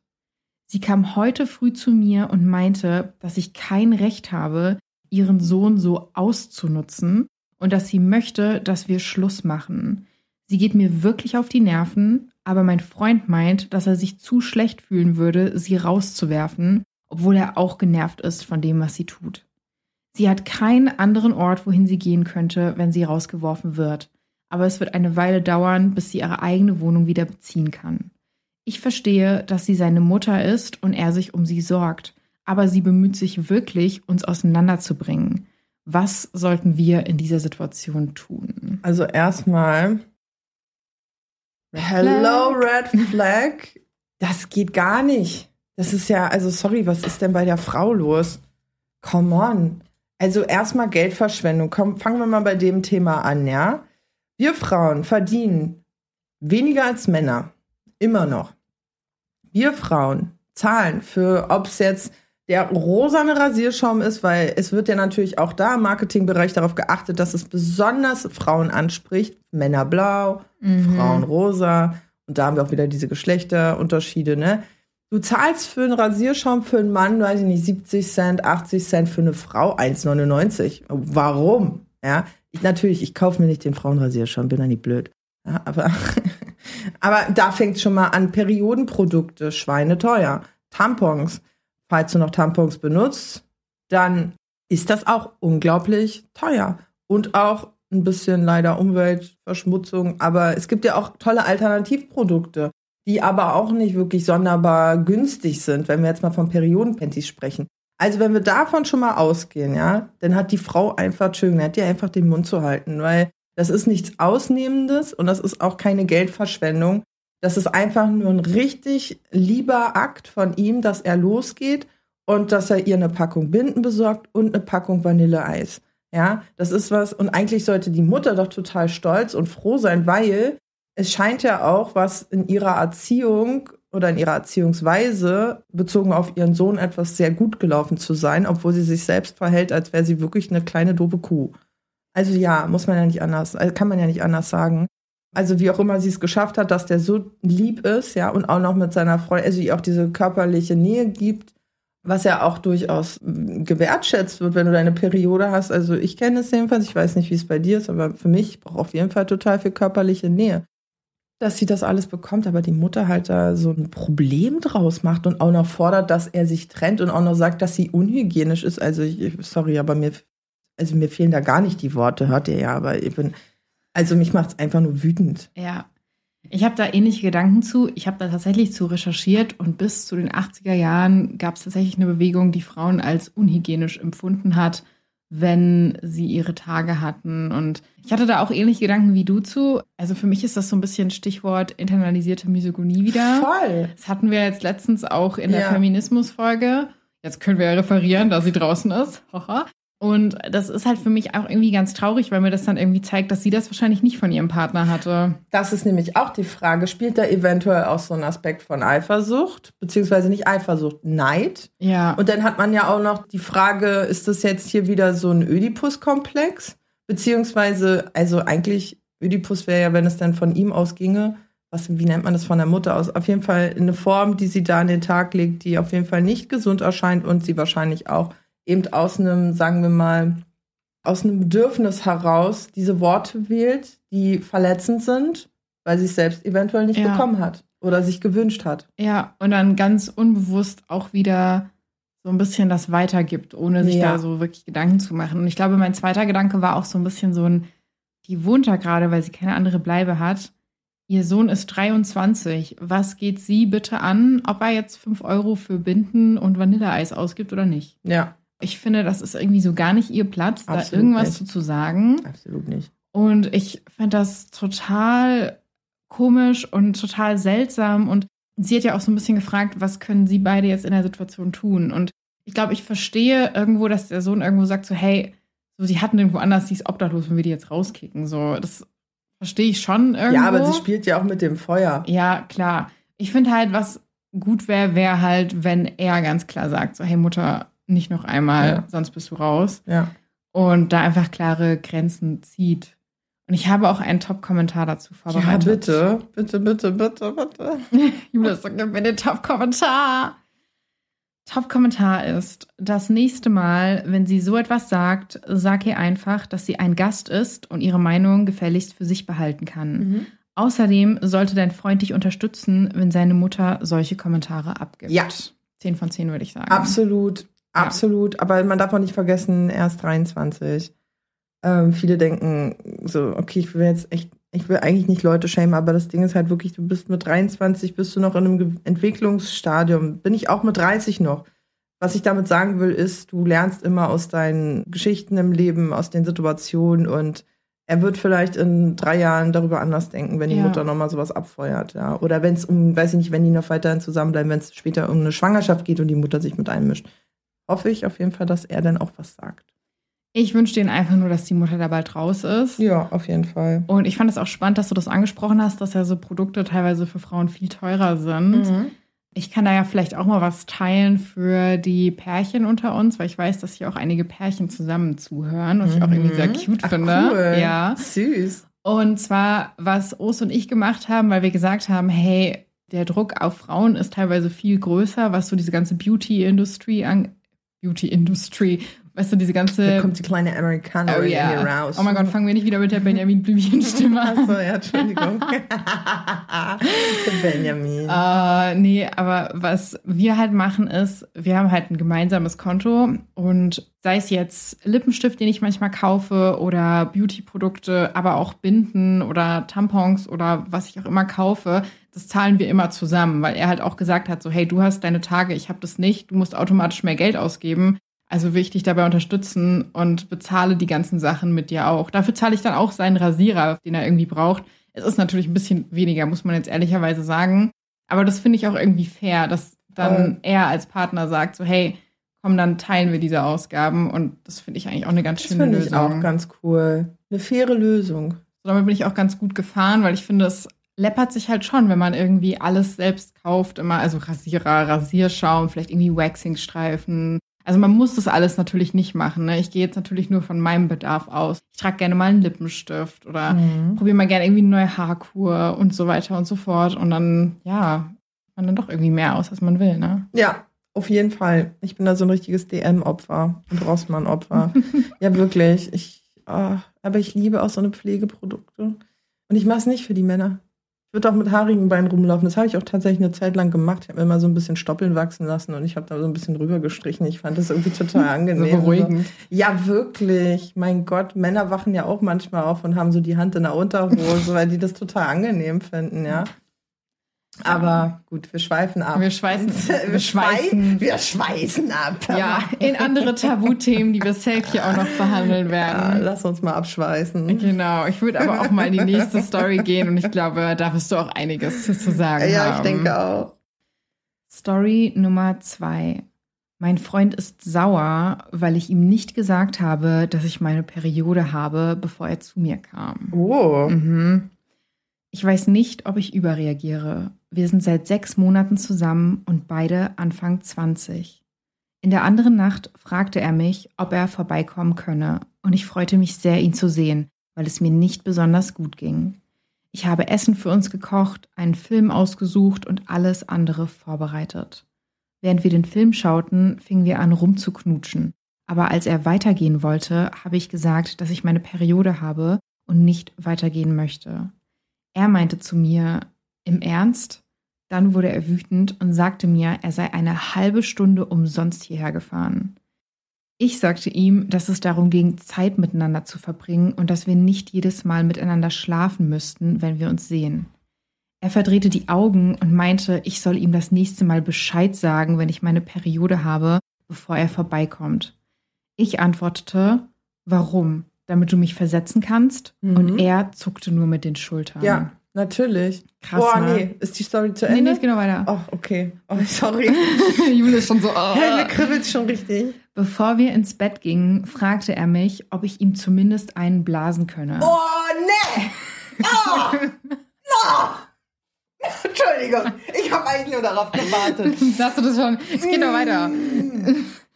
Sie kam heute früh zu mir und meinte, dass ich kein Recht habe, ihren Sohn so auszunutzen und dass sie möchte, dass wir Schluss machen. Sie geht mir wirklich auf die Nerven, aber mein Freund meint, dass er sich zu schlecht fühlen würde, sie rauszuwerfen, obwohl er auch genervt ist von dem, was sie tut. Sie hat keinen anderen Ort, wohin sie gehen könnte, wenn sie rausgeworfen wird. Aber es wird eine Weile dauern, bis sie ihre eigene Wohnung wieder beziehen kann. Ich verstehe, dass sie seine Mutter ist und er sich um sie sorgt, aber sie bemüht sich wirklich, uns auseinanderzubringen. Was sollten wir in dieser Situation tun? Also erstmal, hello Red Flag, das geht gar nicht. Das ist ja, also sorry, was ist denn bei der Frau los? Come on. Also erstmal Geldverschwendung. Komm, fangen wir mal bei dem Thema an, ja? Wir Frauen verdienen weniger als Männer. Immer noch. Wir Frauen zahlen für, ob es jetzt der rosane Rasierschaum ist, weil es wird ja natürlich auch da im Marketingbereich darauf geachtet, dass es besonders Frauen anspricht. Männer blau, mhm. Frauen rosa. Und da haben wir auch wieder diese Geschlechterunterschiede, ne? Du zahlst für einen Rasierschaum für einen Mann, weiß ich nicht, 70 Cent, 80 Cent, für eine Frau 1,99. Warum? Ja, ich, natürlich, ich kaufe mir nicht den Frauenrasierschaum, bin da nicht blöd. Ja, aber, aber da fängt schon mal an. Periodenprodukte, Schweine teuer. Tampons. Falls du noch Tampons benutzt, dann ist das auch unglaublich teuer. Und auch ein bisschen leider Umweltverschmutzung. Aber es gibt ja auch tolle Alternativprodukte, die aber auch nicht wirklich sonderbar günstig sind, wenn wir jetzt mal von Periodenpanties sprechen. Also wenn wir davon schon mal ausgehen, ja, dann hat die Frau einfach, schön, hat die einfach den Mund zu halten, weil das ist nichts Ausnehmendes und das ist auch keine Geldverschwendung. Das ist einfach nur ein richtig lieber Akt von ihm, dass er losgeht und dass er ihr eine Packung Binden besorgt und eine Packung Vanilleeis. Ja, das ist was, und eigentlich sollte die Mutter doch total stolz und froh sein, weil es scheint ja auch was in ihrer Erziehung oder in ihrer Erziehungsweise bezogen auf ihren Sohn etwas sehr gut gelaufen zu sein, obwohl sie sich selbst verhält, als wäre sie wirklich eine kleine doofe Kuh. Also ja, muss man ja nicht anders, also kann man ja nicht anders sagen. Also wie auch immer sie es geschafft hat, dass der so lieb ist, ja, und auch noch mit seiner Freundin, also ihr auch diese körperliche Nähe gibt, was ja auch durchaus gewertschätzt wird, wenn du deine Periode hast. Also ich kenne es jedenfalls, ich weiß nicht, wie es bei dir ist, aber für mich braucht auf jeden Fall total viel körperliche Nähe dass sie das alles bekommt, aber die Mutter halt da so ein Problem draus macht und auch noch fordert, dass er sich trennt und auch noch sagt, dass sie unhygienisch ist. Also ich, sorry, aber mir, also mir fehlen da gar nicht die Worte, hört ihr ja, aber ich bin, also mich macht es einfach nur wütend. Ja. Ich habe da ähnliche Gedanken zu. Ich habe da tatsächlich zu recherchiert und bis zu den 80er Jahren gab es tatsächlich eine Bewegung, die Frauen als unhygienisch empfunden hat wenn sie ihre Tage hatten. Und ich hatte da auch ähnliche Gedanken wie du zu. Also für mich ist das so ein bisschen Stichwort internalisierte Misogonie wieder. Voll. Das hatten wir jetzt letztens auch in der ja. Feminismus-Folge. Jetzt können wir ja referieren, da sie draußen ist. Haha. Und das ist halt für mich auch irgendwie ganz traurig, weil mir das dann irgendwie zeigt, dass sie das wahrscheinlich nicht von ihrem Partner hatte. Das ist nämlich auch die Frage. Spielt da eventuell auch so ein Aspekt von Eifersucht, beziehungsweise nicht Eifersucht, Neid? Ja. Und dann hat man ja auch noch die Frage, ist das jetzt hier wieder so ein Ödipus-Komplex? Beziehungsweise, also eigentlich, Ödipus wäre ja, wenn es dann von ihm ausginge, was, wie nennt man das von der Mutter aus? Auf jeden Fall eine Form, die sie da an den Tag legt, die auf jeden Fall nicht gesund erscheint und sie wahrscheinlich auch eben aus einem, sagen wir mal, aus einem Bedürfnis heraus diese Worte wählt, die verletzend sind, weil sie es selbst eventuell nicht ja. bekommen hat oder sich gewünscht hat. Ja, und dann ganz unbewusst auch wieder so ein bisschen das weitergibt, ohne sich ja. da so wirklich Gedanken zu machen. Und ich glaube, mein zweiter Gedanke war auch so ein bisschen so ein, die wohnt da gerade, weil sie keine andere Bleibe hat. Ihr Sohn ist 23. Was geht sie bitte an, ob er jetzt 5 Euro für Binden und Vanilleeis ausgibt oder nicht? Ja. Ich finde, das ist irgendwie so gar nicht ihr Platz, Absolut da irgendwas nicht. zu sagen. Absolut nicht. Und ich finde das total komisch und total seltsam. Und sie hat ja auch so ein bisschen gefragt, was können sie beide jetzt in der Situation tun? Und ich glaube, ich verstehe irgendwo, dass der Sohn irgendwo sagt so, hey, so, sie hatten irgendwo anders, sie ist obdachlos, wenn wir die jetzt rauskicken. So, das verstehe ich schon irgendwo. Ja, aber sie spielt ja auch mit dem Feuer. Ja, klar. Ich finde halt, was gut wäre, wäre halt, wenn er ganz klar sagt, so, hey Mutter, nicht noch einmal, ja. sonst bist du raus. Ja. Und da einfach klare Grenzen zieht. Und ich habe auch einen Top-Kommentar dazu vorbereitet. Ja, bitte, bitte, bitte, bitte, bitte. Julius, gib mir den Top-Kommentar. Top-Kommentar ist, das nächste Mal, wenn sie so etwas sagt, sag ihr einfach, dass sie ein Gast ist und ihre Meinung gefälligst für sich behalten kann. Mhm. Außerdem sollte dein Freund dich unterstützen, wenn seine Mutter solche Kommentare abgibt. Ja. Zehn von zehn würde ich sagen. Absolut. Absolut, aber man darf auch nicht vergessen, er ist 23. Ähm, viele denken so, okay, ich will jetzt echt, ich will eigentlich nicht Leute schämen, aber das Ding ist halt wirklich, du bist mit 23, bist du noch in einem Entwicklungsstadium. Bin ich auch mit 30 noch. Was ich damit sagen will, ist, du lernst immer aus deinen Geschichten im Leben, aus den Situationen und er wird vielleicht in drei Jahren darüber anders denken, wenn die Ja. Mutter nochmal sowas abfeuert, ja. Oder wenn es um, weiß ich nicht, wenn die noch weiterhin zusammenbleiben, wenn es später um eine Schwangerschaft geht und die Mutter sich mit einmischt. Hoffe ich auf jeden Fall, dass er dann auch was sagt. Ich wünsche denen einfach nur, dass die Mutter da bald raus ist. Ja, auf jeden Fall. Und ich fand es auch spannend, dass du das angesprochen hast, dass ja so Produkte teilweise für Frauen viel teurer sind. Mhm. Ich kann da ja vielleicht auch mal was teilen für die Pärchen unter uns, weil ich weiß, dass hier auch einige Pärchen zusammen zuhören, was ich auch irgendwie sehr cute Ach, finde. Cool. Ja. Süß. Und zwar, was Os und ich gemacht haben, weil wir gesagt haben, hey, der Druck auf Frauen ist teilweise viel größer, was so diese ganze Beauty-Industrie an Beauty-Industrie, weißt du, diese Da ganze kommt die kleine Amerikanerin Oh ja. dir raus. Oh mein Gott, fangen wir nicht wieder mit der Benjamin Blümchen-Stimme an. Achso, ja, Entschuldigung. Benjamin. Äh, nee, aber was wir halt machen ist, wir haben halt ein gemeinsames Konto und sei es jetzt Lippenstift, den ich manchmal kaufe oder Beauty-Produkte, aber auch Binden oder Tampons oder was ich auch immer kaufe, das zahlen wir immer zusammen, weil er halt auch gesagt hat, so hey, du hast deine Tage, ich habe das nicht, du musst automatisch mehr Geld ausgeben. Also dich dabei unterstützen und bezahle die ganzen Sachen mit dir auch. Dafür zahle ich dann auch seinen Rasierer, den er irgendwie braucht. Es ist natürlich ein bisschen weniger, muss man jetzt ehrlicherweise sagen. Aber das finde ich auch irgendwie fair, dass dann Voll. er als Partner sagt, so hey, komm, dann teilen wir diese Ausgaben. Und das finde ich eigentlich auch eine ganz Das schöne finde Lösung. ich auch ganz cool. Eine faire Lösung. So, damit bin ich auch ganz gut gefahren, weil ich finde, es läppert sich halt schon, wenn man irgendwie alles selbst kauft, immer, also Rasierer, Rasierschaum, vielleicht irgendwie Waxingstreifen. Also man muss das alles natürlich nicht machen. Ne? Ich gehe jetzt natürlich nur von meinem Bedarf aus. Ich trage gerne mal einen Lippenstift oder Mhm. probiere mal gerne irgendwie eine neue Haarkur und so weiter und so fort. Und dann, ja, man dann doch irgendwie mehr aus, als man will, ne? Ja, auf jeden Fall. Ich bin da so ein richtiges DM-Opfer und Rossmann-Opfer. ja, wirklich. Ich, ah, aber ich liebe auch so eine Pflegeprodukte. Und ich mache es nicht für die Männer. Würde auch mit haarigen Beinen rumlaufen. Das habe ich auch tatsächlich eine Zeit lang gemacht. Ich habe mir mal so ein bisschen Stoppeln wachsen lassen und ich habe da so ein bisschen drüber gestrichen. Ich fand das irgendwie total So angenehm. beruhigend. Ja, wirklich. Mein Gott, Männer wachen ja auch manchmal auf und haben so die Hand in der Unterhose, weil die das total angenehm finden, ja. Aber gut, wir schweifen ab. Wir schweißen, wir wir schweißen. Wir schweißen ab. Ja, in andere Tabuthemen, die wir safe hier auch noch behandeln Ja, werden. lass uns mal abschweißen. Genau, ich würde aber auch mal in die nächste Story gehen und ich glaube, da wirst du auch einiges zu, zu sagen Ja, haben. ich denke auch. Story Nummer zwei. Mein Freund ist sauer, weil ich ihm nicht gesagt habe, dass ich meine Periode habe, bevor er zu mir kam. Oh. Mhm. Ich weiß nicht, ob ich überreagiere. Wir sind seit sechs Monaten zusammen und beide Anfang 20. In der anderen Nacht fragte er mich, ob er vorbeikommen könne, und ich freute mich sehr, ihn zu sehen, weil es mir nicht besonders gut ging. Ich habe Essen für uns gekocht, einen Film ausgesucht und alles andere vorbereitet. Während wir den Film schauten, fingen wir an rumzuknutschen. Aber als er weitergehen wollte, habe ich gesagt, dass ich meine Periode habe und nicht weitergehen möchte. Er meinte zu mir, im Ernst? Dann wurde er wütend und sagte mir, er sei eine halbe Stunde umsonst hierher gefahren. Ich sagte ihm, dass es darum ging, Zeit miteinander zu verbringen und dass wir nicht jedes Mal miteinander schlafen müssten, wenn wir uns sehen. Er verdrehte die Augen und meinte, ich soll ihm das nächste Mal Bescheid sagen, wenn ich meine Periode habe, bevor er vorbeikommt. Ich antwortete, warum? Damit du mich versetzen kannst? Mhm. Und er zuckte nur mit den Schultern. Ja, natürlich. Krass, Boah, ne? nee, ist die Story zu Nee, Ende? nee, es geht noch weiter. Oh, okay. Oh, sorry. Jule ist schon so. Oh. Mir kribbelt schon richtig. Bevor wir ins Bett gingen, fragte er mich, ob ich ihm zumindest einen blasen könne. Oh, nee. Oh, no. Entschuldigung, ich habe eigentlich nur darauf gewartet. Sagst du das schon? Es geht noch weiter.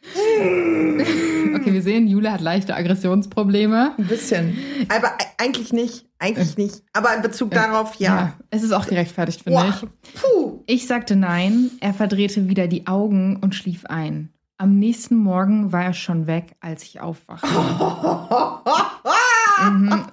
Okay, wir sehen, Jule hat leichte Aggressionsprobleme. Ein bisschen. Aber eigentlich nicht. Eigentlich nicht. Aber in Bezug darauf, ja. Es ist auch gerechtfertigt, finde ich. Puh. Ich sagte nein, er verdrehte wieder die Augen und schlief ein. Am nächsten Morgen war er schon weg, als ich aufwachte. Mhm.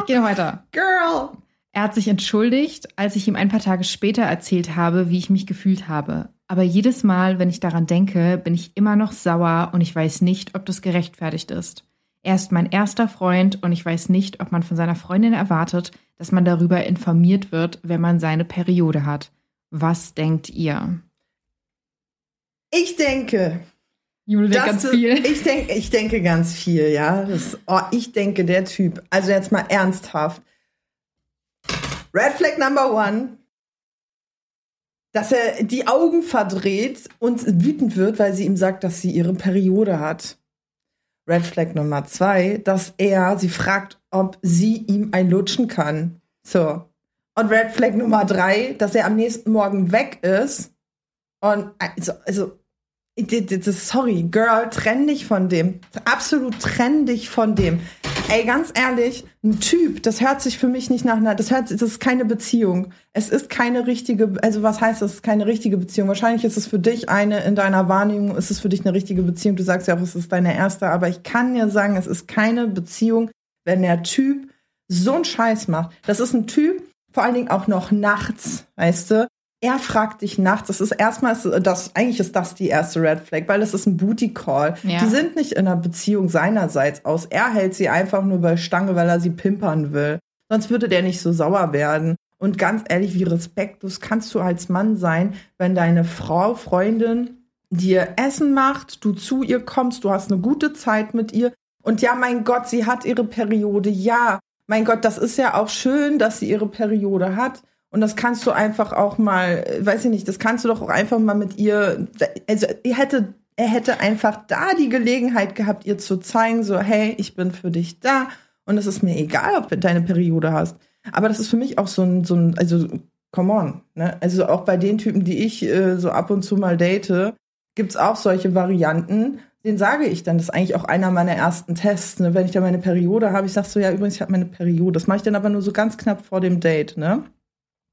Ich gehe noch weiter. Girl. Er hat sich entschuldigt, als ich ihm ein paar Tage später erzählt habe, wie ich mich gefühlt habe. Aber jedes Mal, wenn ich daran denke, bin ich immer noch sauer und ich weiß nicht, ob das gerechtfertigt ist. Er ist mein erster Freund und ich weiß nicht, ob man von seiner Freundin erwartet, dass man darüber informiert wird, wenn man seine Periode hat. Was denkt ihr? Ich denke, Jule denkt ganz viel. Ich, denk, ich denke ganz viel, ja. Das, oh, ich denke, der Typ, also jetzt mal ernsthaft. Red Flag Number One, dass er die Augen verdreht und wütend wird, weil sie ihm sagt, dass sie ihre Periode hat. Red Flag Nummer zwei, dass er sie fragt, ob sie ihm ein lutschen kann. So. Und Red Flag Nummer drei, dass er am nächsten Morgen weg ist. Und also, also sorry, Girl, trenn dich von dem. Absolut trenn dich von dem. Ey, ganz ehrlich, ein Typ, das hört sich für mich nicht nach einer, das hört, das ist keine Beziehung. Es ist keine richtige, also was heißt das? Es ist keine richtige Beziehung. Wahrscheinlich ist es für dich eine, in deiner Wahrnehmung ist es für dich eine richtige Beziehung. Du sagst ja auch, es ist deine erste, aber ich kann dir sagen, es ist keine Beziehung, wenn der Typ so einen Scheiß macht. Das ist ein Typ, vor allen Dingen auch noch nachts, weißt du, er fragt dich nachts, das ist erstmal, das, eigentlich ist das die erste Red Flag, weil es ist ein Booty Call. Ja. Die sind nicht in einer Beziehung seinerseits aus. Er hält sie einfach nur bei Stange, weil er sie pimpern will. Sonst würde der nicht so sauer werden. Und ganz ehrlich, wie respektlos kannst du als Mann sein, wenn deine Frau, Freundin dir Essen macht, du zu ihr kommst, du hast eine gute Zeit mit ihr. Und ja, mein Gott, sie hat ihre Periode. Ja, mein Gott, das ist ja auch schön, dass sie ihre Periode hat. Und das kannst du einfach auch mal, weiß ich nicht, das kannst du doch auch einfach mal mit ihr, also er hätte, er hätte einfach da die Gelegenheit gehabt, ihr zu zeigen, so, hey, ich bin für dich da und es ist mir egal, ob du deine Periode hast. Aber das ist für mich auch so ein, so ein, also, come on, ne? Also auch bei den Typen, die ich äh, so ab und zu mal date, gibt's auch solche Varianten. Den sage ich dann, das ist eigentlich auch einer meiner ersten Tests. Ne? Wenn ich da meine Periode habe, ich sag so, ja, übrigens, ich habe meine Periode. Das mache ich dann aber nur so ganz knapp vor dem Date, ne?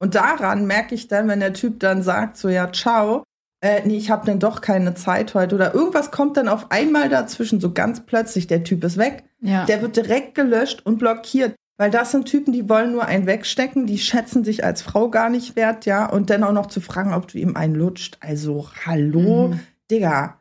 Und daran merke ich dann, wenn der Typ dann sagt, so ja, ciao, äh, nee, ich habe dann doch keine Zeit heute oder irgendwas kommt dann auf einmal dazwischen, so ganz plötzlich, der Typ ist weg. Ja. Der wird direkt gelöscht und blockiert. Weil das sind Typen, die wollen nur einen wegstecken, die schätzen sich als Frau gar nicht wert, ja. Und dann auch noch zu fragen, ob du ihm einen lutscht. Also, hallo, mhm. Digga.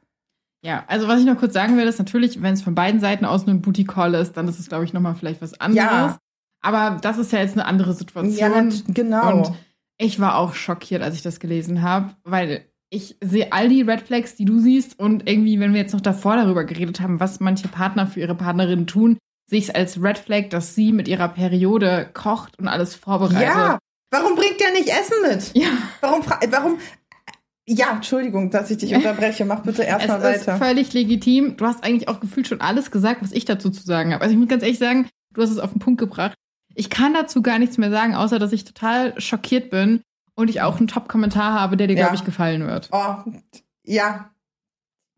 Ja, also was ich noch kurz sagen will, ist natürlich, wenn es von beiden Seiten aus nur ein Booty Call ist, dann ist es, glaube ich, nochmal vielleicht was anderes. Ja. Aber das ist ja jetzt eine andere Situation. Ja, genau. Und ich war auch schockiert, als ich das gelesen habe, weil ich sehe all die Red Flags, die du siehst, und irgendwie, wenn wir jetzt noch davor darüber geredet haben, was manche Partner für ihre Partnerin tun, sehe ich es als Red Flag, dass sie mit ihrer Periode kocht und alles vorbereitet. Ja, warum bringt der nicht Essen mit? Ja. Warum, warum, ja, Entschuldigung, dass ich dich unterbreche. Mach bitte erstmal weiter. Ist völlig legitim. Du hast eigentlich auch gefühlt schon alles gesagt, was ich dazu zu sagen habe. Also ich muss ganz ehrlich sagen, du hast es auf den Punkt gebracht. Ich kann dazu gar nichts mehr sagen, außer dass ich total schockiert bin und ich auch einen Top-Kommentar habe, der dir, ja. glaube ich, gefallen wird. Oh, ja.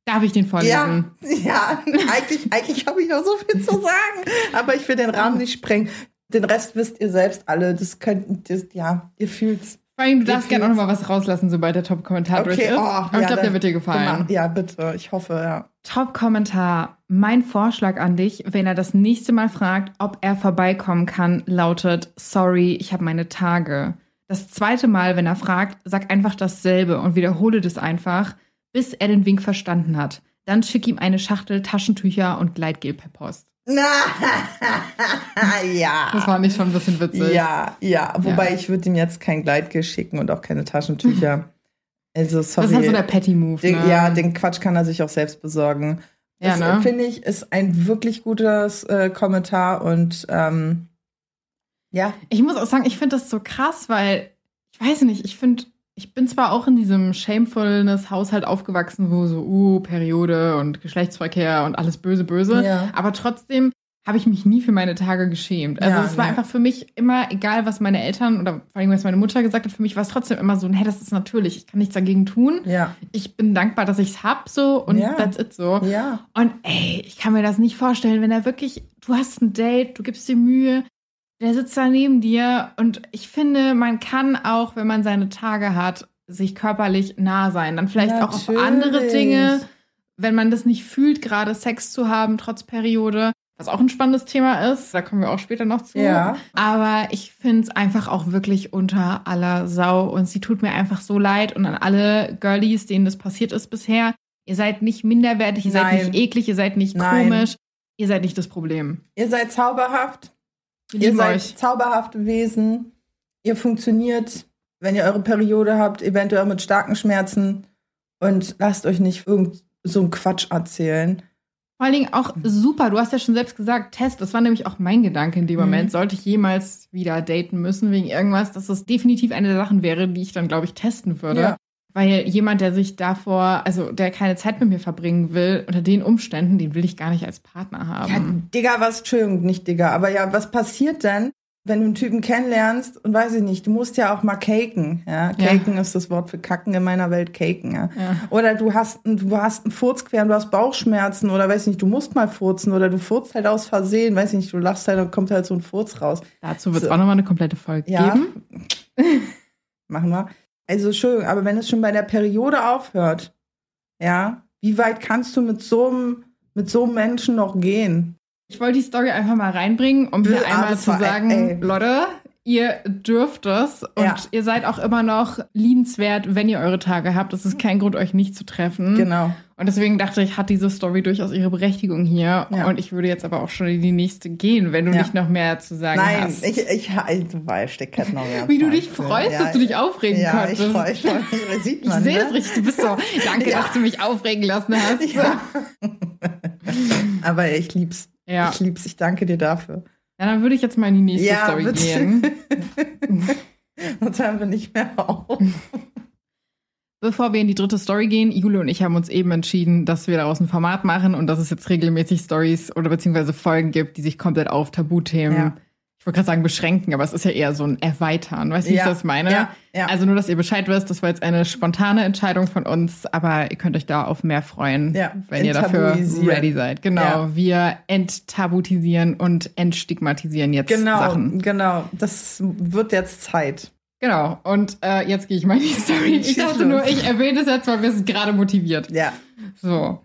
Darf ich den vorlesen? Ja, ja. eigentlich, eigentlich habe ich noch so viel zu sagen, aber ich will den Rahmen nicht sprengen. Den Rest wisst ihr selbst alle. Das könnt, das, ja, ihr fühlt's. Vor allem, du darfst gerne auch noch mal was rauslassen, sobald der Top-Kommentar okay, durch ist. Oh, Aber ja, ich glaube, der wird dir gefallen. Ja, bitte. Ich hoffe, ja. Top-Kommentar. Mein Vorschlag an dich, wenn er das nächste Mal fragt, ob er vorbeikommen kann, lautet: Sorry, ich habe meine Tage. Das zweite Mal, wenn er fragt, sag einfach dasselbe und wiederhole das einfach, bis er den Wink verstanden hat. Dann schick ihm eine Schachtel Taschentücher und Gleitgel per Post. ja. Das war nicht schon ein bisschen witzig. Ja, ja. Wobei ja. ich würde ihm jetzt kein Gleitgel schicken und auch keine Taschentücher. Also, sorry. Das ist halt so der Petty-Move. Ne? Ja, den Quatsch kann er sich auch selbst besorgen. Ja, das, ne? finde ich, ist ein wirklich gutes äh, Kommentar und ähm, ja. Ich muss auch sagen, ich finde das so krass, weil ich weiß nicht, ich finde ich bin zwar auch in diesem Shamefulness-Haushalt aufgewachsen, wo so, uh, Periode und Geschlechtsverkehr und alles böse, böse. Ja. Aber trotzdem habe ich mich nie für meine Tage geschämt. Also ja, es war ja. einfach für mich immer, egal was meine Eltern oder vor allem was meine Mutter gesagt hat, für mich war es trotzdem immer so, hey, das ist natürlich, ich kann nichts dagegen tun. Ja. Ich bin dankbar, dass ich es hab so und ja. that's it so. Ja. Und ey, ich kann mir das nicht vorstellen, wenn er wirklich, du hast ein Date, du gibst dir Mühe, der sitzt da neben dir und ich finde, man kann auch, wenn man seine Tage hat, sich körperlich nah sein. Dann vielleicht Natürlich. auch auf andere Dinge, wenn man das nicht fühlt, gerade Sex zu haben, trotz Periode. Was auch ein spannendes Thema ist, da kommen wir auch später noch zu. Ja. Aber ich finde es einfach auch wirklich unter aller Sau und sie tut mir einfach so leid und an alle Girlies, denen das passiert ist bisher. Ihr seid nicht minderwertig, ihr Nein. seid nicht eklig, ihr seid nicht Nein. komisch, ihr seid nicht das Problem. Ihr seid zauberhaft ihr seid euch. zauberhafte Wesen. Ihr funktioniert, wenn ihr eure Periode habt, eventuell mit starken Schmerzen. Und lasst euch nicht irgend so einen Quatsch erzählen. Vor allen Dingen auch super. Du hast ja schon selbst gesagt, Test. Das war nämlich auch mein Gedanke in dem Mhm. Moment. Sollte ich jemals wieder daten müssen wegen irgendwas, dass das definitiv eine der Sachen wäre, die ich dann, glaube ich, testen würde. Ja. Weil jemand, der sich davor, also der keine Zeit mit mir verbringen will, unter den Umständen, den will ich gar nicht als Partner haben. Ja, Digga, was, Entschuldigung, nicht Digga, aber ja, was passiert denn, wenn du einen Typen kennenlernst und weiß ich nicht, du musst ja auch mal caken, ja. Ja. Caken ist das Wort für kacken in meiner Welt, caken, ja. Ja. Oder du hast, einen- du hast einen Furz quer, und du hast Bauchschmerzen oder weiß nicht, du musst mal furzen oder du furzt halt aus Versehen, weiß nicht, du lachst halt und kommt halt so ein Furz raus. Dazu wird es So. auch nochmal eine komplette Folge Ja. geben. Machen wir. Also, Entschuldigung, aber wenn es schon bei der Periode aufhört, ja, wie weit kannst du mit so einem, mit so einem Menschen noch gehen? Ich wollte die Story einfach mal reinbringen, um hier einmal zu sagen, ey. Leute, ihr dürft es und Ja. ihr seid auch immer noch liebenswert, wenn ihr eure Tage habt. Das ist kein Grund, euch nicht zu treffen. Genau. Und deswegen dachte ich, hat diese Story durchaus ihre Berechtigung hier. Ja. Und ich würde jetzt aber auch schon in die nächste gehen, wenn du Ja. nicht noch mehr zu sagen Nein, hast. ich, ich, du weißt, ich noch mehr. Wie du dich freust, dass du dich aufregen ja, konntest. ich freue mich. Das sieht Ich man, sehe ne? es richtig, du bist so. Danke, dass du mich aufregen lassen hast. Aber ich lieb's. Ja. Ich lieb's. Ich danke dir dafür. Ja, dann würde ich jetzt mal in die nächste Ja, Story bitte. gehen. Sonst hören wir nicht mehr auf. Bevor wir in die dritte Story gehen, Jule und ich haben uns eben entschieden, dass wir daraus ein Format machen und dass es jetzt regelmäßig Stories oder beziehungsweise Folgen gibt, die sich komplett auf Tabuthemen, Ja. Ich wollte gerade sagen beschränken, aber es ist ja eher so ein Erweitern. Weißt du, wie ich das meine? ja, ja. Also nur, dass ihr Bescheid wisst, das war jetzt eine spontane Entscheidung von uns, aber ihr könnt euch da auf mehr freuen, wenn ihr dafür ready seid. Genau, wir enttabutisieren und entstigmatisieren jetzt Genau, Sachen. genau. Das wird jetzt Zeit. Genau, und äh, jetzt gehe ich mal in die Story. Ich dachte nur, ich erwähne es jetzt, weil wir sind gerade motiviert. Ja. So,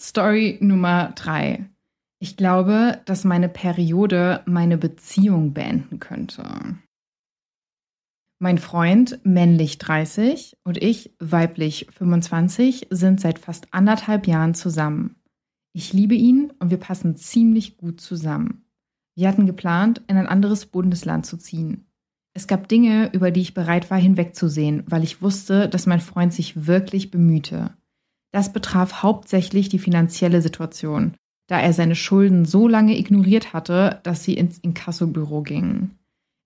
Story Nummer drei. Ich glaube, dass meine Periode meine Beziehung beenden könnte. Mein Freund, männlich 30, und ich, weiblich 25, sind seit fast anderthalb Jahren zusammen. Ich liebe ihn und wir passen ziemlich gut zusammen. Wir hatten geplant, in ein anderes Bundesland zu ziehen. Es gab Dinge, über die ich bereit war hinwegzusehen, weil ich wusste, dass mein Freund sich wirklich bemühte. Das betraf hauptsächlich die finanzielle Situation, da er seine Schulden so lange ignoriert hatte, dass sie ins Inkassobüro gingen.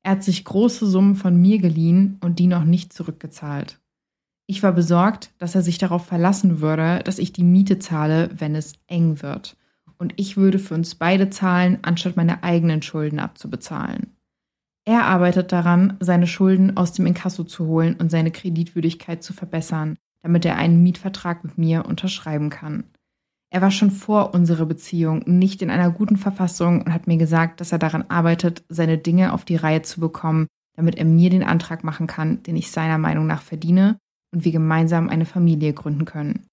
Er hat sich große Summen von mir geliehen und die noch nicht zurückgezahlt. Ich war besorgt, dass er sich darauf verlassen würde, dass ich die Miete zahle, wenn es eng wird. Und ich würde für uns beide zahlen, anstatt meine eigenen Schulden abzubezahlen. Er arbeitet daran, seine Schulden aus dem Inkasso zu holen und seine Kreditwürdigkeit zu verbessern, damit er einen Mietvertrag mit mir unterschreiben kann. Er war schon vor unserer Beziehung nicht in einer guten Verfassung und hat mir gesagt, dass er daran arbeitet, seine Dinge auf die Reihe zu bekommen, damit er mir den Antrag machen kann, den ich seiner Meinung nach verdiene und wir gemeinsam eine Familie gründen können.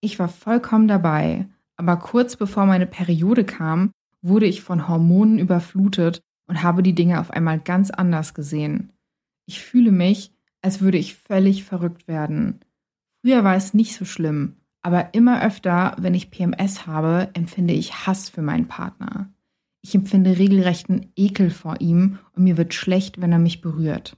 Ich war vollkommen dabei, aber kurz bevor meine Periode kam, wurde ich von Hormonen überflutet und habe die Dinge auf einmal ganz anders gesehen. Ich fühle mich, als würde ich völlig verrückt werden. Früher war es nicht so schlimm, aber immer öfter, wenn ich PMS habe, empfinde ich Hass für meinen Partner. Ich empfinde regelrechten Ekel vor ihm und mir wird schlecht, wenn er mich berührt.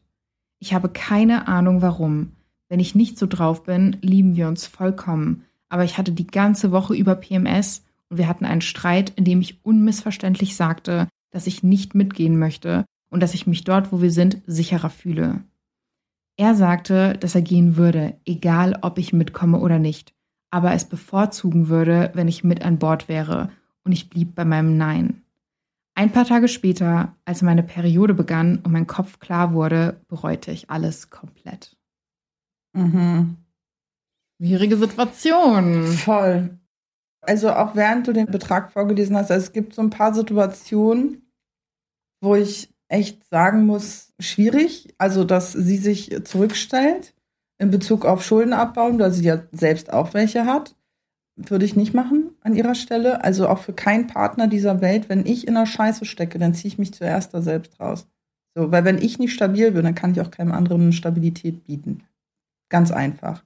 Ich habe keine Ahnung warum. Wenn ich nicht so drauf bin, lieben wir uns vollkommen. Aber ich hatte die ganze Woche über PMS und wir hatten einen Streit, in dem ich unmissverständlich sagte, dass ich nicht mitgehen möchte und dass ich mich dort, wo wir sind, sicherer fühle. Er sagte, dass er gehen würde, egal ob ich mitkomme oder nicht, aber es bevorzugen würde, wenn ich mit an Bord wäre, und ich blieb bei meinem Nein. Ein paar Tage später, als meine Periode begann und mein Kopf klar wurde, bereute ich alles komplett. Mhm. Schwierige Situation. Voll. Also auch während du den Betrag vorgelesen hast, also es gibt so ein paar Situationen, wo ich echt sagen muss, schwierig. Also, dass sie sich zurückstellt in Bezug auf Schuldenabbau, da sie ja selbst auch welche hat. Würde ich nicht machen an ihrer Stelle. Also auch für keinen Partner dieser Welt. Wenn ich in der Scheiße stecke, dann ziehe ich mich zuerst da selbst raus. So, weil wenn ich nicht stabil bin, dann kann ich auch keinem anderen Stabilität bieten. Ganz einfach.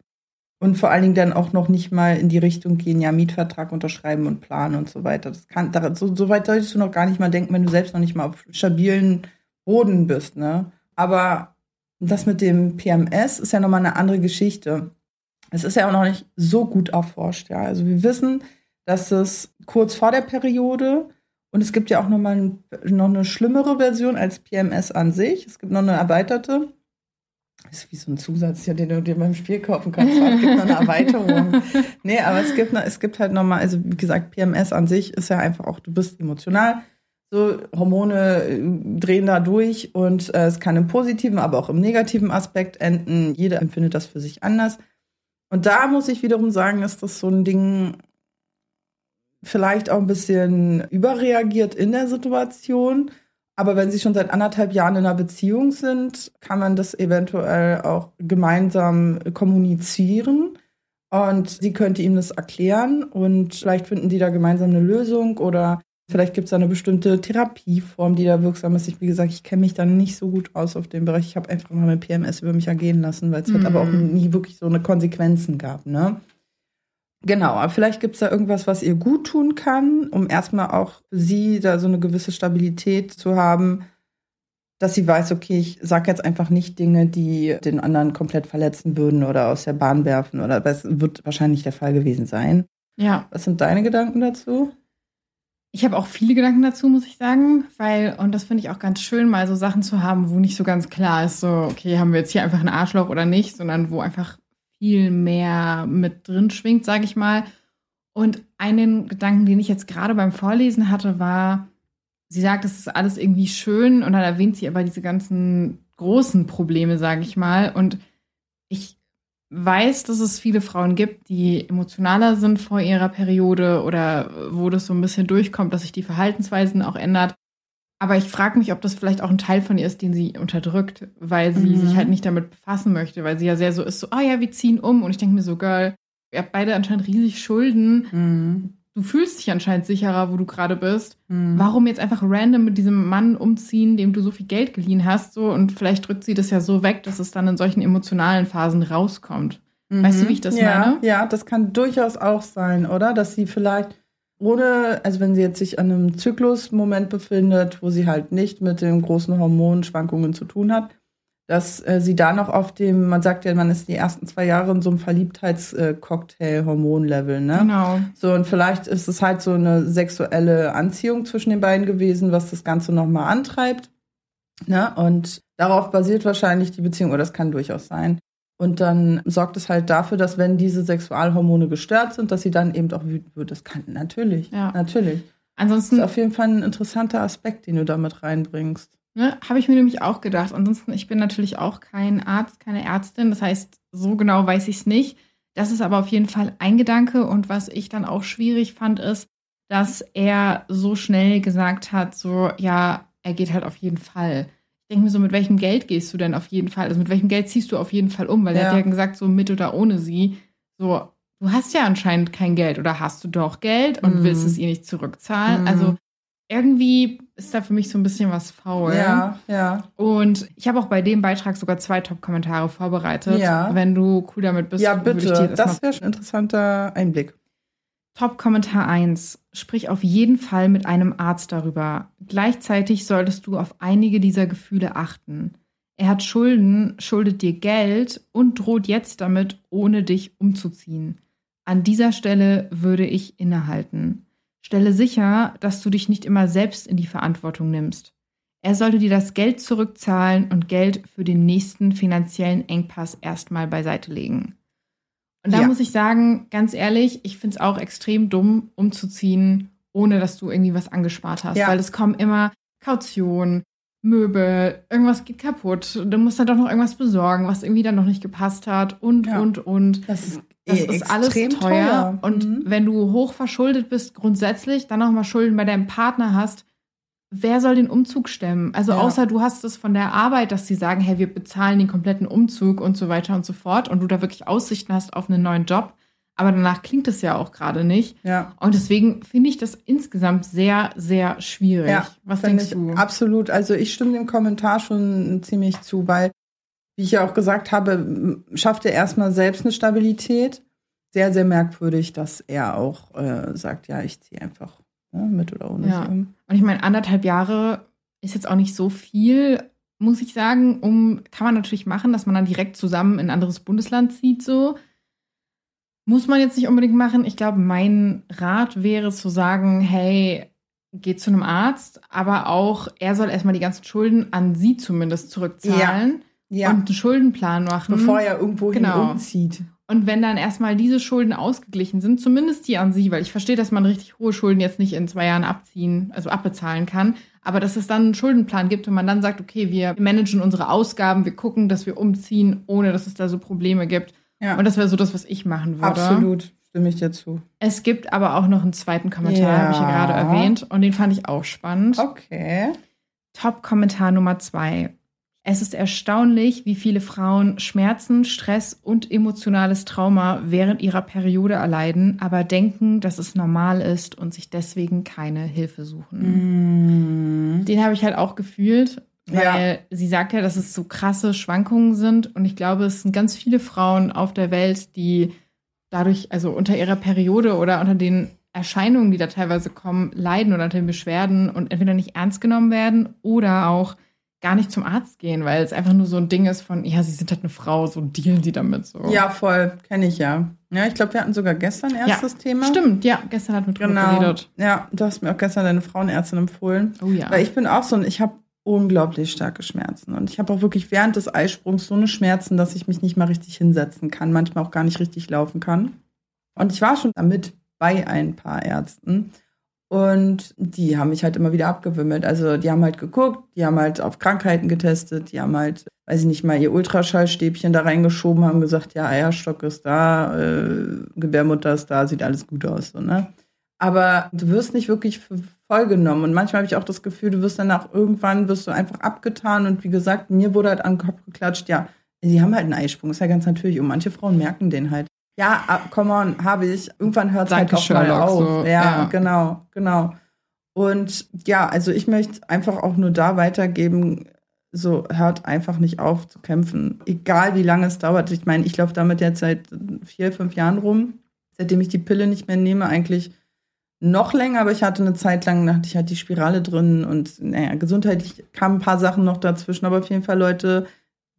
Und vor allen Dingen dann auch noch nicht mal in die Richtung gehen, ja, Mietvertrag unterschreiben und planen und so weiter. Das kann, da, so, so weit solltest du noch gar nicht mal denken, wenn du selbst noch nicht mal auf stabilen Boden bist, ne? Aber das mit dem PMS ist ja nochmal eine andere Geschichte. es ist ja auch noch nicht so gut erforscht. Ja, also wir wissen, dass es kurz vor der Periode und es gibt ja auch noch mal ein, noch eine schlimmere Version als PMS an sich. Es gibt noch eine erweiterte. Das ist wie so ein Zusatz, ja, den du dir beim Spiel kaufen kannst. Es gibt noch eine Erweiterung. nee, aber es gibt, es gibt halt nochmal, also wie gesagt, PMS an sich ist ja einfach auch, du bist emotional. So, Hormone äh, drehen da durch und äh, es kann im positiven, aber auch im negativen Aspekt enden. Jeder empfindet das für sich anders. Und da muss ich wiederum sagen, ist das so ein Ding, vielleicht auch ein bisschen überreagiert in der Situation. Aber wenn sie schon seit anderthalb Jahren in einer Beziehung sind, kann man das eventuell auch gemeinsam kommunizieren. Und sie könnte ihm das erklären und vielleicht finden die da gemeinsam eine Lösung oder vielleicht gibt es da eine bestimmte Therapieform, die da wirksam ist. Ich, wie gesagt, ich kenne mich da nicht so gut aus auf dem Bereich. Ich habe einfach mal mit PMS über mich ergehen lassen, weil es mhm. halt aber auch nie wirklich so eine Konsequenzen gab. Ne? Genau, aber vielleicht gibt es da irgendwas, was ihr gut tun kann, um erstmal auch für sie da so eine gewisse Stabilität zu haben, dass sie weiß, okay, ich sage jetzt einfach nicht Dinge, die den anderen komplett verletzen würden oder aus der Bahn werfen oder das wird wahrscheinlich der Fall gewesen sein. Ja. Was sind deine Gedanken dazu? Ich habe auch viele Gedanken dazu, muss ich sagen, weil, und das finde ich auch ganz schön, mal so Sachen zu haben, wo nicht so ganz klar ist, so, okay, haben wir jetzt hier einfach einen Arschloch oder nicht, sondern wo einfach viel mehr mit drin schwingt, sage ich mal. Und einen Gedanken, den ich jetzt gerade beim Vorlesen hatte, war, sie sagt, es ist alles irgendwie schön und dann erwähnt sie aber diese ganzen großen Probleme, sage ich mal. Und ich weiß, dass es viele Frauen gibt, die emotionaler sind vor ihrer Periode oder wo das so ein bisschen durchkommt, dass sich die Verhaltensweisen auch ändert. Aber ich frage mich, ob das vielleicht auch ein Teil von ihr ist, den sie unterdrückt, weil sie mhm. sich halt nicht damit befassen möchte, weil sie ja sehr so ist, so, oh ja, wir ziehen um. Und ich denke mir so, Girl, ihr habt beide anscheinend riesig Schulden. Mhm. Du fühlst dich anscheinend sicherer, wo du gerade bist. Mhm. Warum jetzt einfach random mit diesem Mann umziehen, dem du so viel Geld geliehen hast, so und vielleicht drückt sie das ja so weg, dass es dann in solchen emotionalen Phasen rauskommt. Weißt du, wie ich das ja, meine? Ja, das kann durchaus auch sein, oder? Dass sie vielleicht ohne, also wenn sie jetzt sich an einem Zyklusmoment befindet, wo sie halt nicht mit den großen Hormonschwankungen zu tun hat, dass äh, sie da noch auf dem, man sagt ja, man ist die ersten zwei Jahre in so einem Verliebtheitscocktail-Hormonlevel, ne? Genau. So, und vielleicht ist es halt so eine sexuelle Anziehung zwischen den beiden gewesen, was das Ganze nochmal antreibt. Ne? Und darauf basiert wahrscheinlich die Beziehung, oder das kann durchaus sein. Und dann sorgt es halt dafür, dass wenn diese Sexualhormone gestört sind, dass sie dann eben auch wütend wird. Das kann natürlich, ja. natürlich. Ansonsten das ist auf jeden Fall ein interessanter Aspekt, den du damit reinbringst. Ne, Habe ich mir nämlich auch gedacht. Ansonsten, ich bin natürlich auch kein Arzt, keine Ärztin. Das heißt, so genau weiß ich es nicht. Das ist aber auf jeden Fall ein Gedanke. Und was ich dann auch schwierig fand, ist, dass er so schnell gesagt hat, so, ja, er geht halt auf jeden Fall denke mir so, mit welchem Geld gehst du denn auf jeden Fall? Also mit welchem Geld ziehst du auf jeden Fall um? Weil ja. er hat ja gesagt, so mit oder ohne sie. So, du hast ja anscheinend kein Geld oder hast du doch Geld und mm. willst es ihr nicht zurückzahlen. Mm. Also irgendwie ist da für mich so ein bisschen was faul. Ja, ja. Und ich habe auch bei dem Beitrag sogar zwei Top-Kommentare vorbereitet. Ja. Wenn du cool damit bist, ja, bitte. das, wäre ein interessanter Einblick. Top-Kommentar 1. Sprich auf jeden Fall mit einem Arzt darüber. Gleichzeitig solltest du auf einige dieser Gefühle achten. Er hat Schulden, schuldet dir Geld und droht jetzt damit, ohne dich umzuziehen. An dieser Stelle würde ich innehalten. Stelle sicher, dass du dich nicht immer selbst in die Verantwortung nimmst. Er sollte dir das Geld zurückzahlen und Geld für den nächsten finanziellen Engpass erstmal beiseite legen. Und da ja. muss ich sagen, ganz ehrlich, ich finde es auch extrem dumm, umzuziehen, ohne dass du irgendwie was angespart hast. Ja. Weil es kommen immer Kaution, Möbel, irgendwas geht kaputt. Du musst dann doch noch irgendwas besorgen, was irgendwie dann noch nicht gepasst hat und, ja. und, und. Das ist, das ist alles teuer. teuer. Und mhm. wenn du hoch verschuldet bist, grundsätzlich, dann noch mal Schulden bei deinem Partner hast, wer soll den Umzug stemmen? Also ja. außer du hast es von der Arbeit, dass sie sagen, hey, wir bezahlen den kompletten Umzug und so weiter und so fort und du da wirklich Aussichten hast auf einen neuen Job. Aber danach klingt es ja auch gerade nicht. Ja. Und deswegen finde ich das insgesamt sehr, sehr schwierig. Ja, Was denkst ich du? Absolut. Also ich stimme dem Kommentar schon ziemlich zu, weil, wie ich ja auch gesagt habe, schafft er erstmal selbst eine Stabilität. Sehr, sehr merkwürdig, dass er auch äh, sagt, ja, ich ziehe einfach ne, mit oder ohne ja. Und ich meine, anderthalb Jahre ist jetzt auch nicht so viel, muss ich sagen. Um, kann man natürlich machen, dass man dann direkt zusammen in ein anderes Bundesland zieht, so. Muss man jetzt nicht unbedingt machen. Ich glaube, mein Rat wäre zu sagen, hey, geh zu einem Arzt, aber auch, er soll erstmal die ganzen Schulden an sie zumindest zurückzahlen Ja. Und einen Schuldenplan machen. Bevor er irgendwo Genau. umzieht. Und wenn dann erstmal diese Schulden ausgeglichen sind, zumindest die an sie, weil ich verstehe, dass man richtig hohe Schulden jetzt nicht in zwei Jahren abziehen, also abbezahlen kann, aber dass es dann einen Schuldenplan gibt und man dann sagt, okay, wir managen unsere Ausgaben, wir gucken, dass wir umziehen, ohne dass es da so Probleme gibt. Ja. Und das wäre so das, was ich machen würde. Absolut. Stimme ich dir zu. Es gibt aber auch noch einen zweiten Kommentar, Ja. habe ich ja gerade erwähnt, und den fand ich auch spannend. Okay. Top-Kommentar Nummer zwei. Es ist erstaunlich, wie viele Frauen Schmerzen, Stress und emotionales Trauma während ihrer Periode erleiden, aber denken, dass es normal ist und sich deswegen keine Hilfe suchen. Mhm. Den habe ich halt auch gefühlt, weil Ja. sie sagt ja, dass es so krasse Schwankungen sind und ich glaube, es sind ganz viele Frauen auf der Welt, die dadurch, also unter ihrer Periode oder unter den Erscheinungen, die da teilweise kommen, leiden oder unter den Beschwerden und entweder nicht ernst genommen werden oder auch gar nicht zum Arzt gehen, weil es einfach nur so ein Ding ist von, ja, sie sind halt eine Frau, so dealen sie damit so. Ja, voll. Kenne ich ja. Ja, ich glaube, wir hatten sogar gestern erstes Thema. Stimmt, ja, gestern hat mit drüber Genau. geredet. Ja, du hast mir auch gestern deine Frauenärztin empfohlen. Oh ja. Weil ich bin auch so ein, ich habe unglaublich starke Schmerzen. Und ich habe auch wirklich während des Eisprungs so eine Schmerzen, dass ich mich nicht mal richtig hinsetzen kann, manchmal auch gar nicht richtig laufen kann. Und ich war schon damit bei ein paar Ärzten. Und die haben mich halt immer wieder abgewimmelt. Also die haben halt geguckt, die haben halt auf Krankheiten getestet, die haben halt, weiß ich nicht mal, ihr Ultraschallstäbchen da reingeschoben, haben gesagt, ja, Eierstock ist da, äh, Gebärmutter ist da, sieht alles gut aus. So, ne? Aber du wirst nicht wirklich für voll genommen. Und manchmal habe ich auch das Gefühl, du wirst danach irgendwann wirst du einfach abgetan. Und wie gesagt, mir wurde halt an den Kopf geklatscht, ja, die haben halt einen Eisprung, ist ja ganz natürlich. Und manche Frauen merken den halt. Ja, come on, habe ich. Irgendwann hört es halt auch mal Sherlock, auf. so, ja, ja. genau, genau. Und ja, also ich möchte einfach auch nur da weitergeben, so hört einfach nicht auf zu kämpfen. Egal wie lange es dauert. Ich meine, ich laufe damit jetzt seit vier, fünf Jahren rum, seitdem ich die Pille nicht mehr nehme, eigentlich noch länger, aber ich hatte eine Zeit lang, hatte ich halt die Spirale drin und naja, gesundheitlich kamen ein paar Sachen noch dazwischen, aber auf jeden Fall, Leute,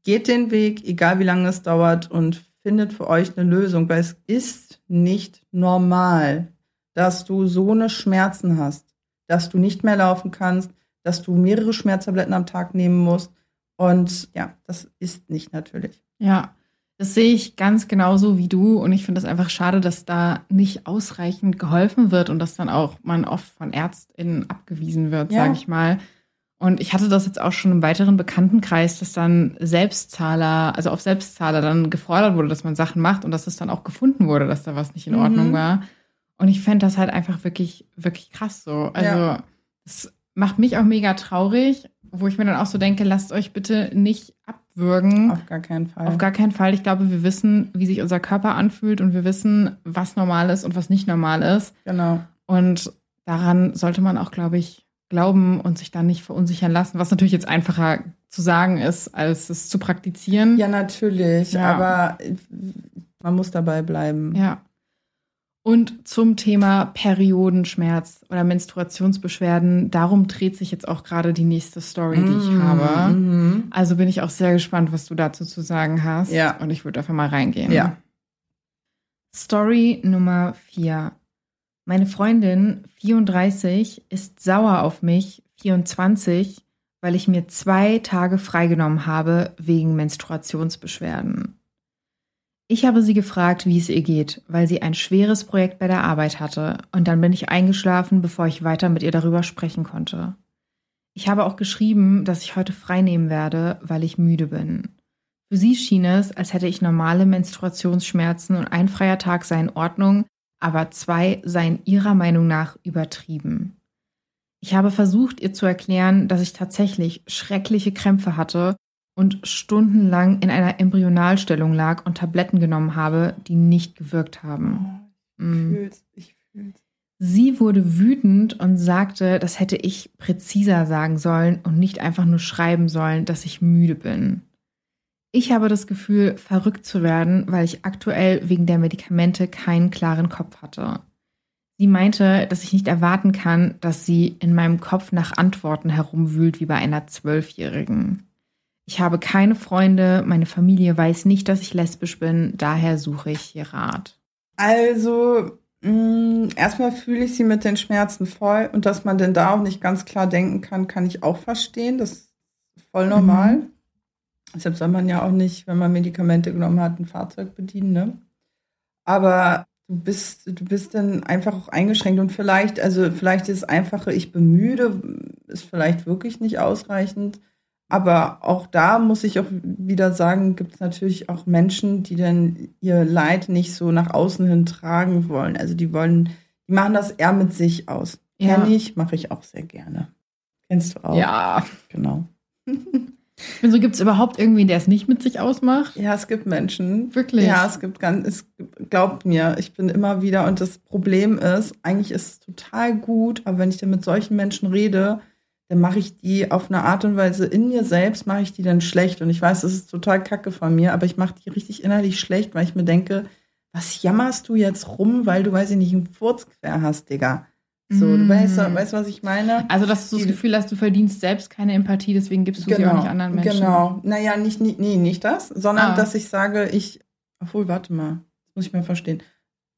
geht den Weg, egal wie lange es dauert und findet für euch eine Lösung, weil es ist nicht normal, dass du so eine Schmerzen hast, dass du nicht mehr laufen kannst, dass du mehrere Schmerztabletten am Tag nehmen musst und ja, das ist nicht natürlich. Ja, das sehe ich ganz genauso wie du und ich finde es einfach schade, dass da nicht ausreichend geholfen wird und dass dann auch man oft von ÄrztInnen abgewiesen wird, Ja. sage ich mal. Und ich hatte das jetzt auch schon im weiteren Bekanntenkreis, dass dann Selbstzahler, also auf Selbstzahler dann gefordert wurde, dass man Sachen macht und dass es dann auch gefunden wurde, dass da was nicht in Mhm. Ordnung war. Und ich fände das halt einfach wirklich, wirklich krass so. Also Ja. es macht mich auch mega traurig, wo ich mir dann auch so denke, lasst euch bitte nicht abwürgen. Auf gar keinen Fall. Auf gar keinen Fall. Ich glaube, wir wissen, wie sich unser Körper anfühlt und wir wissen, was normal ist und was nicht normal ist. genau. Und daran sollte man auch, glaube ich, glauben und sich dann nicht verunsichern lassen, was natürlich jetzt einfacher zu sagen ist, als es zu praktizieren. Ja, natürlich, Ja. aber man muss dabei bleiben. Ja. Und zum Thema Periodenschmerz oder Menstruationsbeschwerden, darum dreht sich jetzt auch gerade die nächste Story, die ich Mhm, habe. mhm. Also bin ich auch sehr gespannt, was du dazu zu sagen hast. Ja. Und ich würde einfach mal reingehen. Ja. Story Nummer 4. Meine Freundin, 34, ist sauer auf mich, 24, weil ich mir zwei Tage freigenommen habe wegen Menstruationsbeschwerden. Ich habe sie gefragt, wie es ihr geht, weil sie ein schweres Projekt bei der Arbeit hatte, und dann bin ich eingeschlafen, bevor ich weiter mit ihr darüber sprechen konnte. Ich habe auch geschrieben, dass ich heute freinehmen werde, weil ich müde bin. Für sie schien es, als hätte ich normale Menstruationsschmerzen und ein freier Tag sei in Ordnung, aber zwei seien ihrer Meinung nach übertrieben. Ich habe versucht, ihr zu erklären, dass ich tatsächlich schreckliche Krämpfe hatte und stundenlang in einer Embryonalstellung lag und Tabletten genommen habe, die nicht gewirkt haben. Mm. Fühl's, ich fühl's. Sie wurde wütend und sagte, das hätte ich präziser sagen sollen und nicht einfach nur schreiben sollen, dass ich müde bin. Ich habe das Gefühl, verrückt zu werden, weil ich aktuell wegen der Medikamente keinen klaren Kopf hatte. Sie meinte, dass ich nicht erwarten kann, dass sie in meinem Kopf nach Antworten herumwühlt wie bei einer Zwölfjährigen. Ich habe keine Freunde, meine Familie weiß nicht, dass ich lesbisch bin, daher suche ich hier Rat. Also, mh, mm, erstmal fühle ich sie mit den Schmerzen voll und dass man denn da auch nicht ganz klar denken kann, kann ich auch verstehen. Das ist voll normal. Mhm. Deshalb soll man ja auch nicht, wenn man Medikamente genommen hat, ein Fahrzeug bedienen, ne? Aber du bist, du bist dann einfach auch eingeschränkt und vielleicht, also vielleicht ist das einfache, ich bemühe, ist vielleicht wirklich nicht ausreichend. Aber auch da muss ich auch wieder sagen, gibt es natürlich auch Menschen, die dann ihr Leid nicht so nach außen hin tragen wollen. Also die wollen, die machen das eher mit sich aus. Ja. Kenn ich, mache ich auch sehr gerne. Kennst du auch? Ja. Genau. Wieso gibt es überhaupt irgendwie, der es nicht mit sich ausmacht? Ja, es gibt Menschen. Wirklich? Ja, es gibt ganz, es glaubt mir, ich bin immer wieder, und das Problem ist, eigentlich ist es total gut, aber wenn ich dann mit solchen Menschen rede, dann mache ich die auf eine Art und Weise in mir selbst, mache ich die dann schlecht. Und ich weiß, das ist total kacke von mir, aber ich mache die richtig innerlich schlecht, weil ich mir denke, was jammerst du jetzt rum, weil du, weiß ich nicht, einen Furz quer hast, Digga. So, du mm. weißt, weißt, was ich meine? Also, dass du das Gefühl hast, du verdienst selbst keine Empathie, deswegen gibst du genau, sie auch genau, nicht anderen Menschen. Genau. Naja, nicht, nee, nicht das, sondern ah. dass ich sage, ich, obwohl, warte mal, das muss ich mal verstehen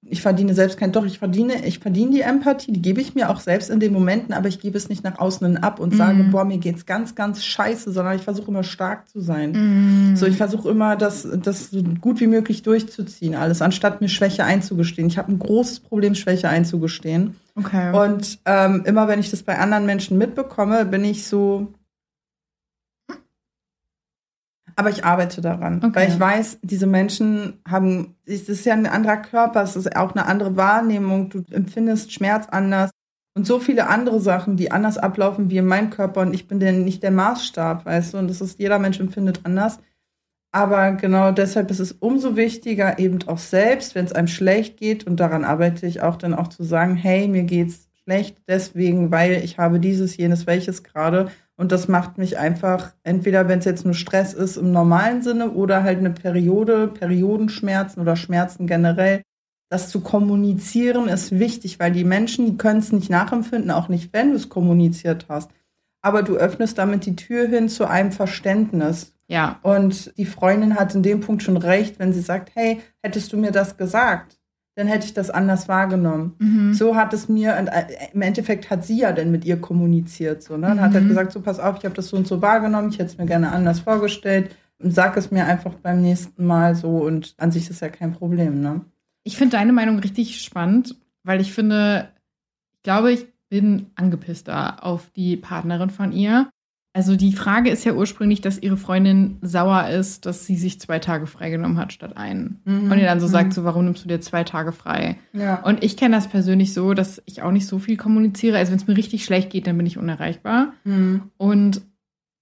ich verdiene selbst kein, doch, ich verdiene, ich verdiene die Empathie, die gebe ich mir auch selbst in den Momenten, aber ich gebe es nicht nach außen hin ab und mhm. sage, boah, mir geht's ganz, ganz scheiße, sondern ich versuche immer stark zu sein. Mhm. So, ich versuche immer, das, das so gut wie möglich durchzuziehen, alles, anstatt mir Schwäche einzugestehen. Ich habe ein großes Problem, Schwäche einzugestehen. Okay. Und ähm, immer wenn ich das bei anderen Menschen mitbekomme, bin ich so, aber ich arbeite daran, okay. weil ich weiß, diese Menschen haben, es ist ja ein anderer Körper, es ist auch eine andere Wahrnehmung, du empfindest Schmerz anders und so viele andere Sachen, die anders ablaufen wie in meinem Körper und ich bin denn nicht der Maßstab, weißt du, und das ist, jeder Mensch empfindet anders. Aber genau deshalb ist es umso wichtiger, eben auch selbst, wenn es einem schlecht geht, und daran arbeite ich auch dann auch zu sagen, hey, mir geht's schlecht, deswegen, weil ich habe dieses, jenes, welches gerade und das macht mich einfach, entweder wenn es jetzt nur Stress ist im normalen Sinne oder halt eine Periode, Periodenschmerzen oder Schmerzen generell. Das zu kommunizieren ist wichtig, weil die Menschen, die können es nicht nachempfinden, auch nicht, wenn du es kommuniziert hast. Aber du öffnest damit die Tür hin zu einem Verständnis. Ja. Und die Freundin hat in dem Punkt schon recht, wenn sie sagt, hey, hättest du mir das gesagt? Dann hätte ich das anders wahrgenommen. Mhm. So hat es mir, äh, im Endeffekt hat sie ja dann mit ihr kommuniziert. So, ne? Und mhm. hat halt gesagt, so pass auf, ich habe das so und so wahrgenommen, ich hätte es mir gerne anders vorgestellt. Und sag es mir einfach beim nächsten Mal so und an sich ist ja kein Problem, ne? Ich finde deine Meinung richtig spannend, weil ich finde, ich glaube, ich bin angepisster auf die Partnerin von ihr. Also die Frage ist ja ursprünglich, dass ihre Freundin sauer ist, dass sie sich zwei Tage freigenommen hat statt einen. Mhm. Und ihr dann so mhm. sagt, so, warum nimmst du dir zwei Tage frei? Ja. Und ich kenne das persönlich so, dass ich auch nicht so viel kommuniziere. Also wenn es mir richtig schlecht geht, dann bin ich unerreichbar. Mhm. Und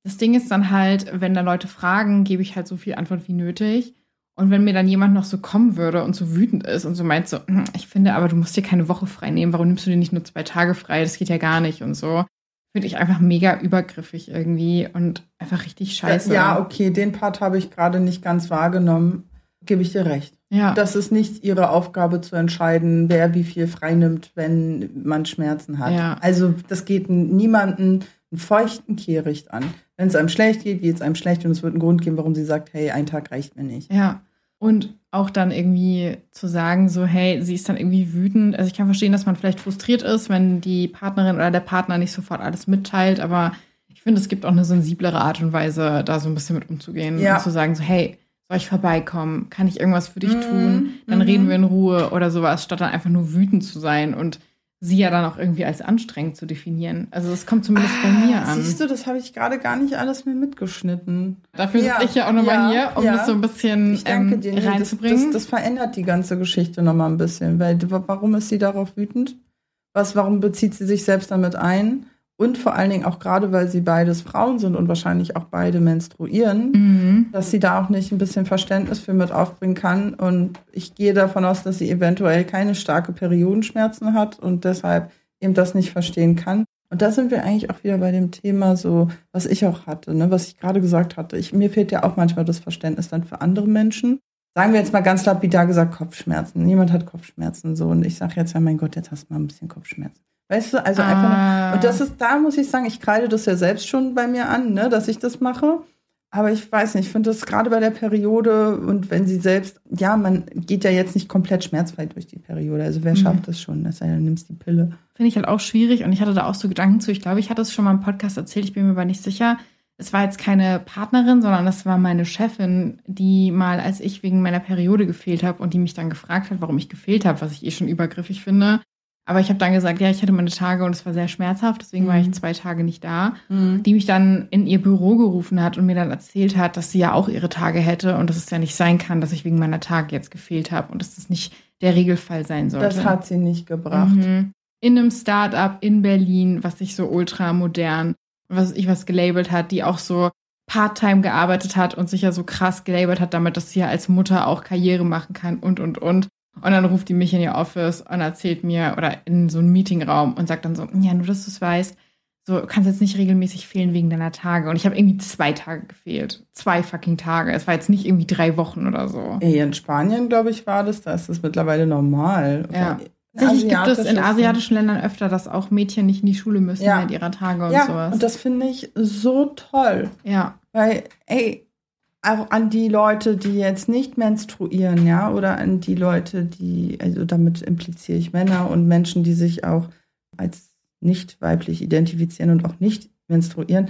das Ding ist dann halt, wenn da Leute fragen, gebe ich halt so viel Antwort wie nötig. Und wenn mir dann jemand noch so kommen würde und so wütend ist und so meint so, hm, ich finde aber, du musst dir keine Woche frei nehmen, warum nimmst du dir nicht nur zwei Tage frei? Das geht ja gar nicht und so finde ich einfach mega übergriffig irgendwie und einfach richtig scheiße. Ja, okay, den Part habe ich gerade nicht ganz wahrgenommen. Gebe ich dir recht. Ja. Das ist nicht ihre Aufgabe zu entscheiden, wer wie viel freinimmt, wenn man Schmerzen hat. Ja. Also das geht niemanden einen feuchten Kehricht an. Wenn es einem schlecht geht, geht es einem schlecht und es wird einen Grund geben, warum sie sagt, hey, ein Tag reicht mir nicht. Ja. Und auch dann irgendwie zu sagen, so, hey, sie ist dann irgendwie wütend. Also ich kann verstehen, dass man vielleicht frustriert ist, wenn die Partnerin oder der Partner nicht sofort alles mitteilt, aber ich finde, es gibt auch eine sensiblere Art und Weise, da so ein bisschen mit umzugehen ja. und zu sagen, so, hey, soll ich vorbeikommen? Kann ich irgendwas für dich mhm. tun? Dann mhm. reden wir in Ruhe oder sowas, statt dann einfach nur wütend zu sein und sie ja dann auch irgendwie als anstrengend zu definieren. Also das kommt zumindest ah, bei mir an. Siehst du, das habe ich gerade gar nicht alles mehr mitgeschnitten. Dafür ja, sitze ich ja auch nochmal ja, hier, um ja. das so ein bisschen ich danke ähm, dir, nee, reinzubringen. Das, das, das, verändert die ganze Geschichte nochmal ein bisschen. Weil warum ist sie darauf wütend? Was, warum bezieht sie sich selbst damit ein? Und vor allen Dingen auch gerade, weil sie beides Frauen sind und wahrscheinlich auch beide menstruieren, mhm. dass sie da auch nicht ein bisschen Verständnis für mit aufbringen kann. Und ich gehe davon aus, dass sie eventuell keine starke Periodenschmerzen hat und deshalb eben das nicht verstehen kann. Und da sind wir eigentlich auch wieder bei dem Thema so, was ich auch hatte, ne, was ich gerade gesagt hatte. Ich, mir fehlt ja auch manchmal das Verständnis dann für andere Menschen. Sagen wir jetzt mal ganz lapidar gesagt Kopfschmerzen. Niemand hat Kopfschmerzen so und ich sage jetzt ja, mein Gott, jetzt hast du mal ein bisschen Kopfschmerzen. Weißt du, also ah. einfach. Nur, und das ist, da muss ich sagen, ich kreide das ja selbst schon bei mir an, ne, dass ich das mache. Aber ich weiß nicht, ich finde das gerade bei der Periode und wenn sie selbst, ja, man geht ja jetzt nicht komplett schmerzfrei durch die Periode. Also wer Mhm. schafft das schon? Das denn, du nimmst die Pille. Finde ich halt auch schwierig und ich hatte da auch so Gedanken zu. Ich glaube, ich hatte es schon mal im Podcast erzählt, ich bin mir aber nicht sicher. Es war jetzt keine Partnerin, sondern das war meine Chefin, die mal, als ich wegen meiner Periode gefehlt habe und die mich dann gefragt hat, warum ich gefehlt habe, was ich eh schon übergriffig finde. Aber ich habe dann gesagt, ja, ich hatte meine Tage und es war sehr schmerzhaft, deswegen war Mhm. ich zwei Tage nicht da. Die mich dann in ihr Büro gerufen hat und mir dann erzählt hat, dass sie ja auch ihre Tage hätte und dass es ja nicht sein kann, dass ich wegen meiner Tage jetzt gefehlt habe und dass das nicht der Regelfall sein sollte. Das hat sie nicht gebracht. Mhm. In einem Start-up in Berlin, was sich so ultra modern, was ich was gelabelt hat, die auch so Part-Time gearbeitet hat und sich ja so krass gelabelt hat damit, dass sie ja als Mutter auch Karriere machen kann und, und, und. Und dann ruft die mich in ihr Office und erzählt mir oder in so einen Meetingraum und sagt dann so, ja, nur dass du es weißt, so du kannst jetzt nicht regelmäßig fehlen wegen deiner Tage. Und ich habe irgendwie zwei Tage gefehlt. Zwei fucking Tage. Es war jetzt nicht irgendwie drei Wochen oder so. Ey, in Spanien, glaube ich, war das, da ist das mittlerweile normal. Ja. Tatsächlich gibt es in asiatischen Ländern öfter, dass auch Mädchen nicht in die Schule müssen Ja. während ihrer Tage und Ja, sowas. und das finde ich so toll. ja, Weil, ey, auch an die Leute, die jetzt nicht menstruieren, ja, oder an die Leute, die, also damit impliziere ich Männer und Menschen, die sich auch als nicht weiblich identifizieren und auch nicht menstruieren,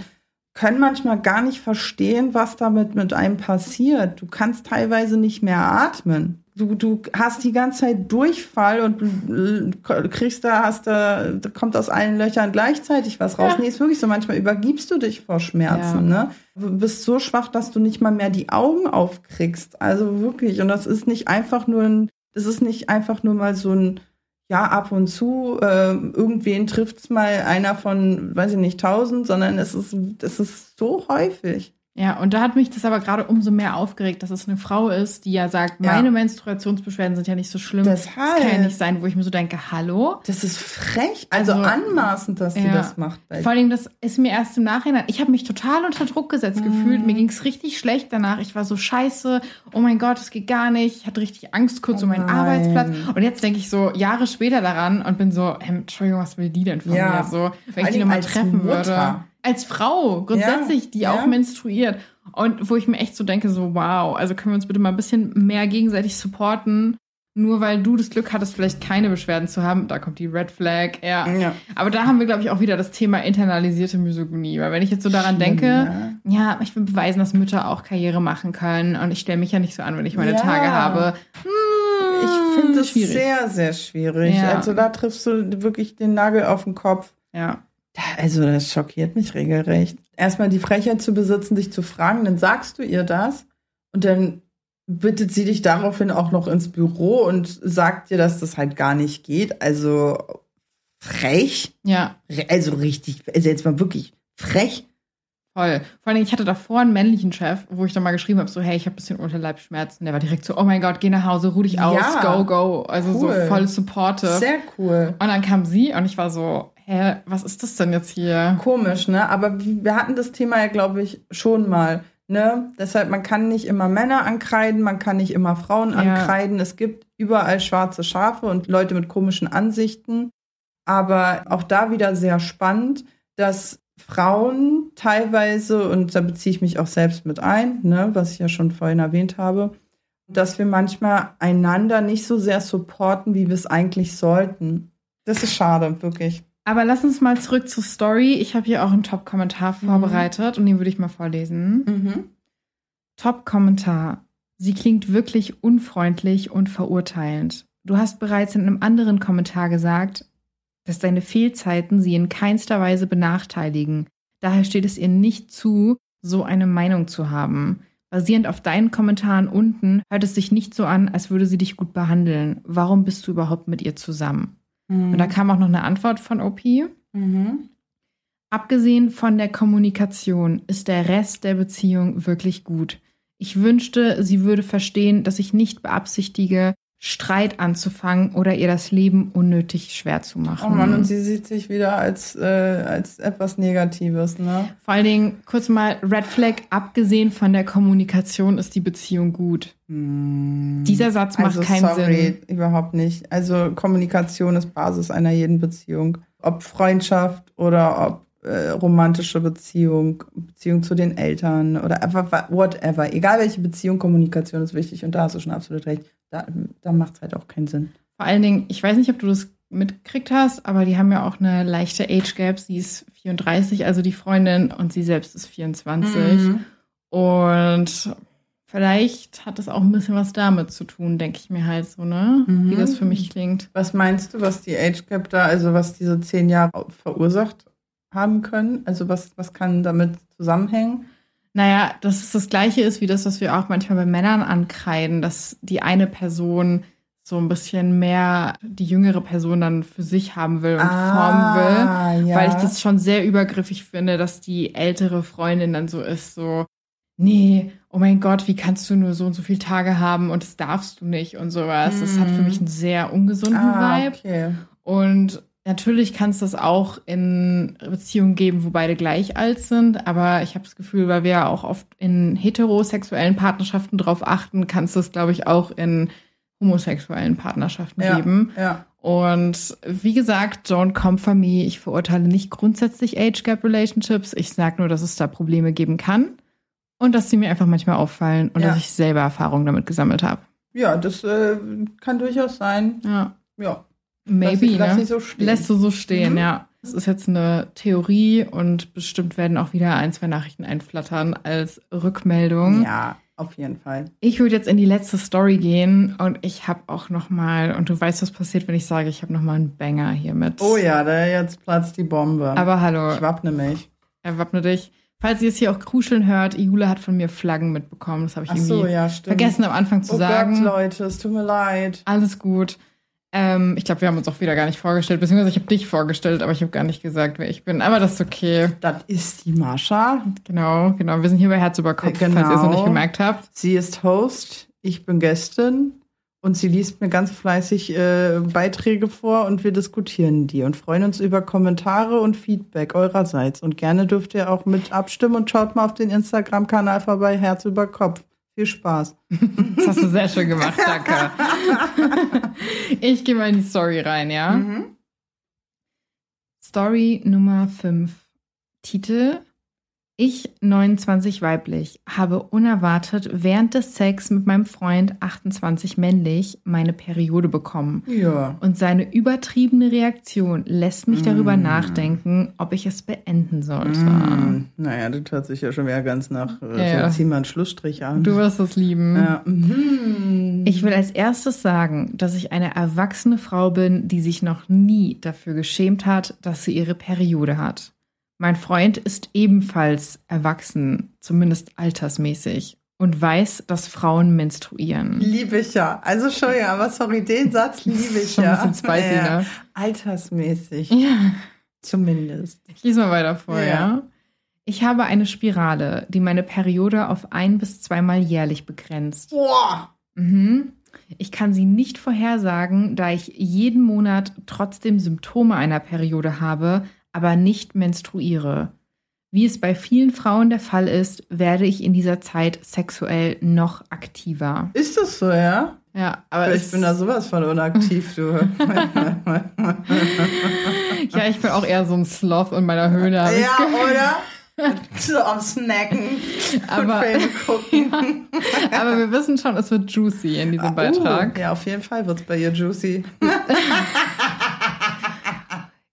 können manchmal gar nicht verstehen, was damit mit einem passiert. Du kannst teilweise nicht mehr atmen. Du, du hast die ganze Zeit Durchfall und äh, kriegst da, hast da, kommt aus allen Löchern gleichzeitig was raus. Ja. Nee, ist wirklich so. Manchmal übergibst du dich vor Schmerzen, ne? Du bist so schwach, dass du nicht mal mehr die Augen aufkriegst. Also wirklich. Und das ist nicht einfach nur ein, das ist nicht einfach nur mal so ein, ja, ab und zu, äh, irgendwen trifft's mal einer von, weiß ich nicht, tausend, sondern es ist, es ist so häufig. Ja, und da hat mich das aber gerade umso mehr aufgeregt, dass es eine Frau ist, die ja sagt, Ja. meine Menstruationsbeschwerden sind ja nicht so schlimm. Deshalb. Das kann ja nicht sein, wo ich mir so denke, hallo? Das ist frech, also, Also, anmaßend, dass ja. das macht. Bei Vor allem, das ist mir erst im Nachhinein, ich habe mich total unter Druck gesetzt gefühlt. Mhm. Mir ging es richtig schlecht danach. Ich war so scheiße, oh mein Gott, es geht gar nicht. Ich hatte richtig Angst kurz Oh um meinen nein. Arbeitsplatz. Und jetzt denke ich so Jahre später daran und bin so, ähm, Entschuldigung, was will die denn von Ja. mir? So, Vor wenn ich die nochmal treffen würde. Als Frau, grundsätzlich, die Ja, auch ja. menstruiert. Und wo ich mir echt so denke, so, wow, also können wir uns bitte mal ein bisschen mehr gegenseitig supporten. Nur weil du das Glück hattest, vielleicht keine Beschwerden zu haben, da kommt die Red Flag, ja. Ja. Aber da haben wir, glaube ich, auch wieder das Thema internalisierte Misogynie. Weil wenn ich jetzt so daran Schlimm, denke, ja, ich will beweisen, dass Mütter auch Karriere machen können und ich stelle mich ja nicht so an, wenn ich meine Ja. Tage habe. Hm, Ich finde es sehr, sehr schwierig. Ja. Also da triffst du wirklich den Nagel auf den Kopf. Ja. Also das schockiert mich regelrecht. Erstmal die Frechheit zu besitzen, dich zu fragen, dann sagst du ihr das und dann bittet sie dich daraufhin auch noch ins Büro und sagt dir, dass das halt gar nicht geht. Also frech, Ja, also richtig, also jetzt mal wirklich frech. voll. Vor allem, ich hatte davor einen männlichen Chef, wo ich dann mal geschrieben habe, so, hey, ich habe ein bisschen Unterleibsschmerzen. Der war direkt so, oh mein Gott, geh nach Hause, ruh dich aus, Ja. go, go. Also Cool. so voll supportive. Sehr cool. und dann kam sie und ich war so, hä, was ist das denn jetzt hier? Komisch, ne? Aber wir hatten das Thema ja, glaube ich, schon mal. Ne? Deshalb, man kann nicht immer Männer ankreiden, man kann nicht immer Frauen Ja. ankreiden. Es gibt überall schwarze Schafe und Leute mit komischen Ansichten. Aber auch da wieder sehr spannend, dass Frauen teilweise, und da beziehe ich mich auch selbst mit ein, ne, was ich ja schon vorhin erwähnt habe, dass wir manchmal einander nicht so sehr supporten, wie wir es eigentlich sollten. Das ist schade, wirklich. Aber lass uns mal zurück zur Story. Ich habe hier auch einen Top-Kommentar Mhm. vorbereitet und den würde ich mal vorlesen. Top-Kommentar. Sie klingt wirklich unfreundlich und verurteilend. Du hast bereits in einem anderen Kommentar gesagt, dass deine Fehlzeiten sie in keinster Weise benachteiligen. Daher steht es ihr nicht zu, so eine Meinung zu haben. Basierend auf deinen Kommentaren unten hört es sich nicht so an, als würde sie dich gut behandeln. Warum bist du überhaupt mit ihr zusammen? Mhm. Und da kam auch noch eine Antwort von OP. Mhm. Abgesehen von der Kommunikation ist der Rest der Beziehung wirklich gut. Ich wünschte, sie würde verstehen, dass ich nicht beabsichtige, Streit anzufangen oder ihr das Leben unnötig schwer zu machen. Oh Mann, und sie sieht sich wieder als, äh, als etwas Negatives, ne? Vor allen Dingen, kurz mal, Red Flag, abgesehen von der Kommunikation ist die Beziehung gut. Dieser Satz macht also, keinen sorry, Sinn. überhaupt nicht. Also Kommunikation ist Basis einer jeden Beziehung. Ob Freundschaft oder ob äh, romantische Beziehung, Beziehung zu den Eltern oder einfach whatever. Egal welche Beziehung, Kommunikation ist wichtig und da hast du schon absolut recht. Da, da macht es halt auch keinen Sinn. Vor allen Dingen, ich weiß nicht, ob du das mitgekriegt hast, aber die haben ja auch eine leichte Age Gap. Sie ist 34, also die Freundin, und sie selbst ist 24. Mhm. Und vielleicht hat das auch ein bisschen was damit zu tun, denke ich mir halt so, ne? Mhm. Wie das für mich klingt. Was meinst du, was die Age Gap da, also was diese zehn Jahre verursacht haben können? Also was, was kann damit zusammenhängen? Naja, dass es das Gleiche ist wie das, was wir auch manchmal bei Männern ankreiden, dass die eine Person so ein bisschen mehr die jüngere Person dann für sich haben will und ah, formen will, ja. weil ich das schon sehr übergriffig finde, dass die ältere Freundin dann so ist, so, nee, oh mein Gott, wie kannst du nur so und so viele Tage haben und das darfst du nicht und sowas. Mm. Das hat für mich einen sehr ungesunden ah, Vibe. Okay. Und Natürlich kann es das auch in Beziehungen geben, wo beide gleich alt sind, aber ich habe das Gefühl, weil wir ja auch oft in heterosexuellen Partnerschaften drauf achten, kann es das, glaube ich, auch in homosexuellen Partnerschaften ja, geben. Ja. Und wie gesagt, don't come for me. Ich verurteile nicht grundsätzlich Age Gap Relationships. Ich sage nur, dass es da Probleme geben kann und dass sie mir einfach manchmal auffallen und ja. dass ich selber Erfahrungen damit gesammelt habe. Ja, das äh, kann durchaus sein. Ja. Ja. Maybe, lass ne? So Lässt du so stehen, mhm. ja. Das ist jetzt eine Theorie und bestimmt werden auch wieder ein, zwei Nachrichten einflattern als Rückmeldung. Ja, auf jeden Fall. Ich würde jetzt in die letzte Story gehen und ich habe auch noch mal und du weißt, was passiert, wenn ich sage, ich habe noch mal einen Banger hier mit. Oh ja, da jetzt platzt die Bombe. Aber hallo. Ich wappne mich. Er wappne dich. Falls ihr es hier auch kruscheln hört, Jule hat von mir Flaggen mitbekommen. Das habe ich Ach irgendwie so, ja, vergessen am Anfang zu oh sagen. Gott, Leute, es tut mir leid. Alles gut. Ähm, ich glaube, wir haben uns auch wieder gar nicht vorgestellt, beziehungsweise ich habe dich vorgestellt, aber ich habe gar nicht gesagt, wer ich bin. Aber das ist okay. Das ist die Marsha. Genau, genau. Wir sind hier bei Herz über Kopf, genau. falls ihr es noch nicht gemerkt habt. Sie ist Host, ich bin Gästin und sie liest mir ganz fleißig äh, Beiträge vor und wir diskutieren die und freuen uns über Kommentare und Feedback eurerseits. Und gerne dürft ihr auch mit abstimmen und schaut mal auf den Instagram-Kanal vorbei, Herz über Kopf. Viel Spaß. Das hast du sehr schön gemacht, danke. Ich gehe mal in die Story rein, ja? Mhm. Story Nummer 5. Titel ich, 29 weiblich, habe unerwartet während des Sex mit meinem Freund 28 männlich meine Periode bekommen. Ja. Und seine übertriebene Reaktion lässt mich mm. darüber nachdenken, ob ich es beenden sollte. Mm. Naja, das hört sich ja schon wieder ganz nach, äh, ja. so zieh mal einen Schlussstrich an. Du wirst es lieben. Ja. Mm. Ich will als erstes sagen, dass ich eine erwachsene Frau bin, die sich noch nie dafür geschämt hat, dass sie ihre Periode hat. Mein Freund ist ebenfalls erwachsen, zumindest altersmäßig, und weiß, dass Frauen menstruieren. Liebe ich ja. Also schon ja, aber sorry, den Satz liebe ich schon ja. Ein bisschen spicy, ja. ne? Altersmäßig. Ja. Zumindest. Ich lese mal weiter vor, ja. ja. Ich habe eine Spirale, die meine Periode auf ein bis zweimal jährlich begrenzt. Boah! Mhm. Ich kann sie nicht vorhersagen, da ich jeden Monat trotzdem Symptome einer Periode habe, aber nicht menstruiere. Wie es bei vielen Frauen der Fall ist, werde ich in dieser Zeit sexuell noch aktiver. Ist das so, ja? Ja, aber ich bin da sowas von unaktiv, du. ja, ich bin auch eher so ein Sloth in meiner Höhle. Ja, oder? so am Snacken aber, gucken. Ja, aber wir wissen schon, es wird juicy in diesem uh, Beitrag. Ja, auf jeden Fall wird es bei ihr juicy.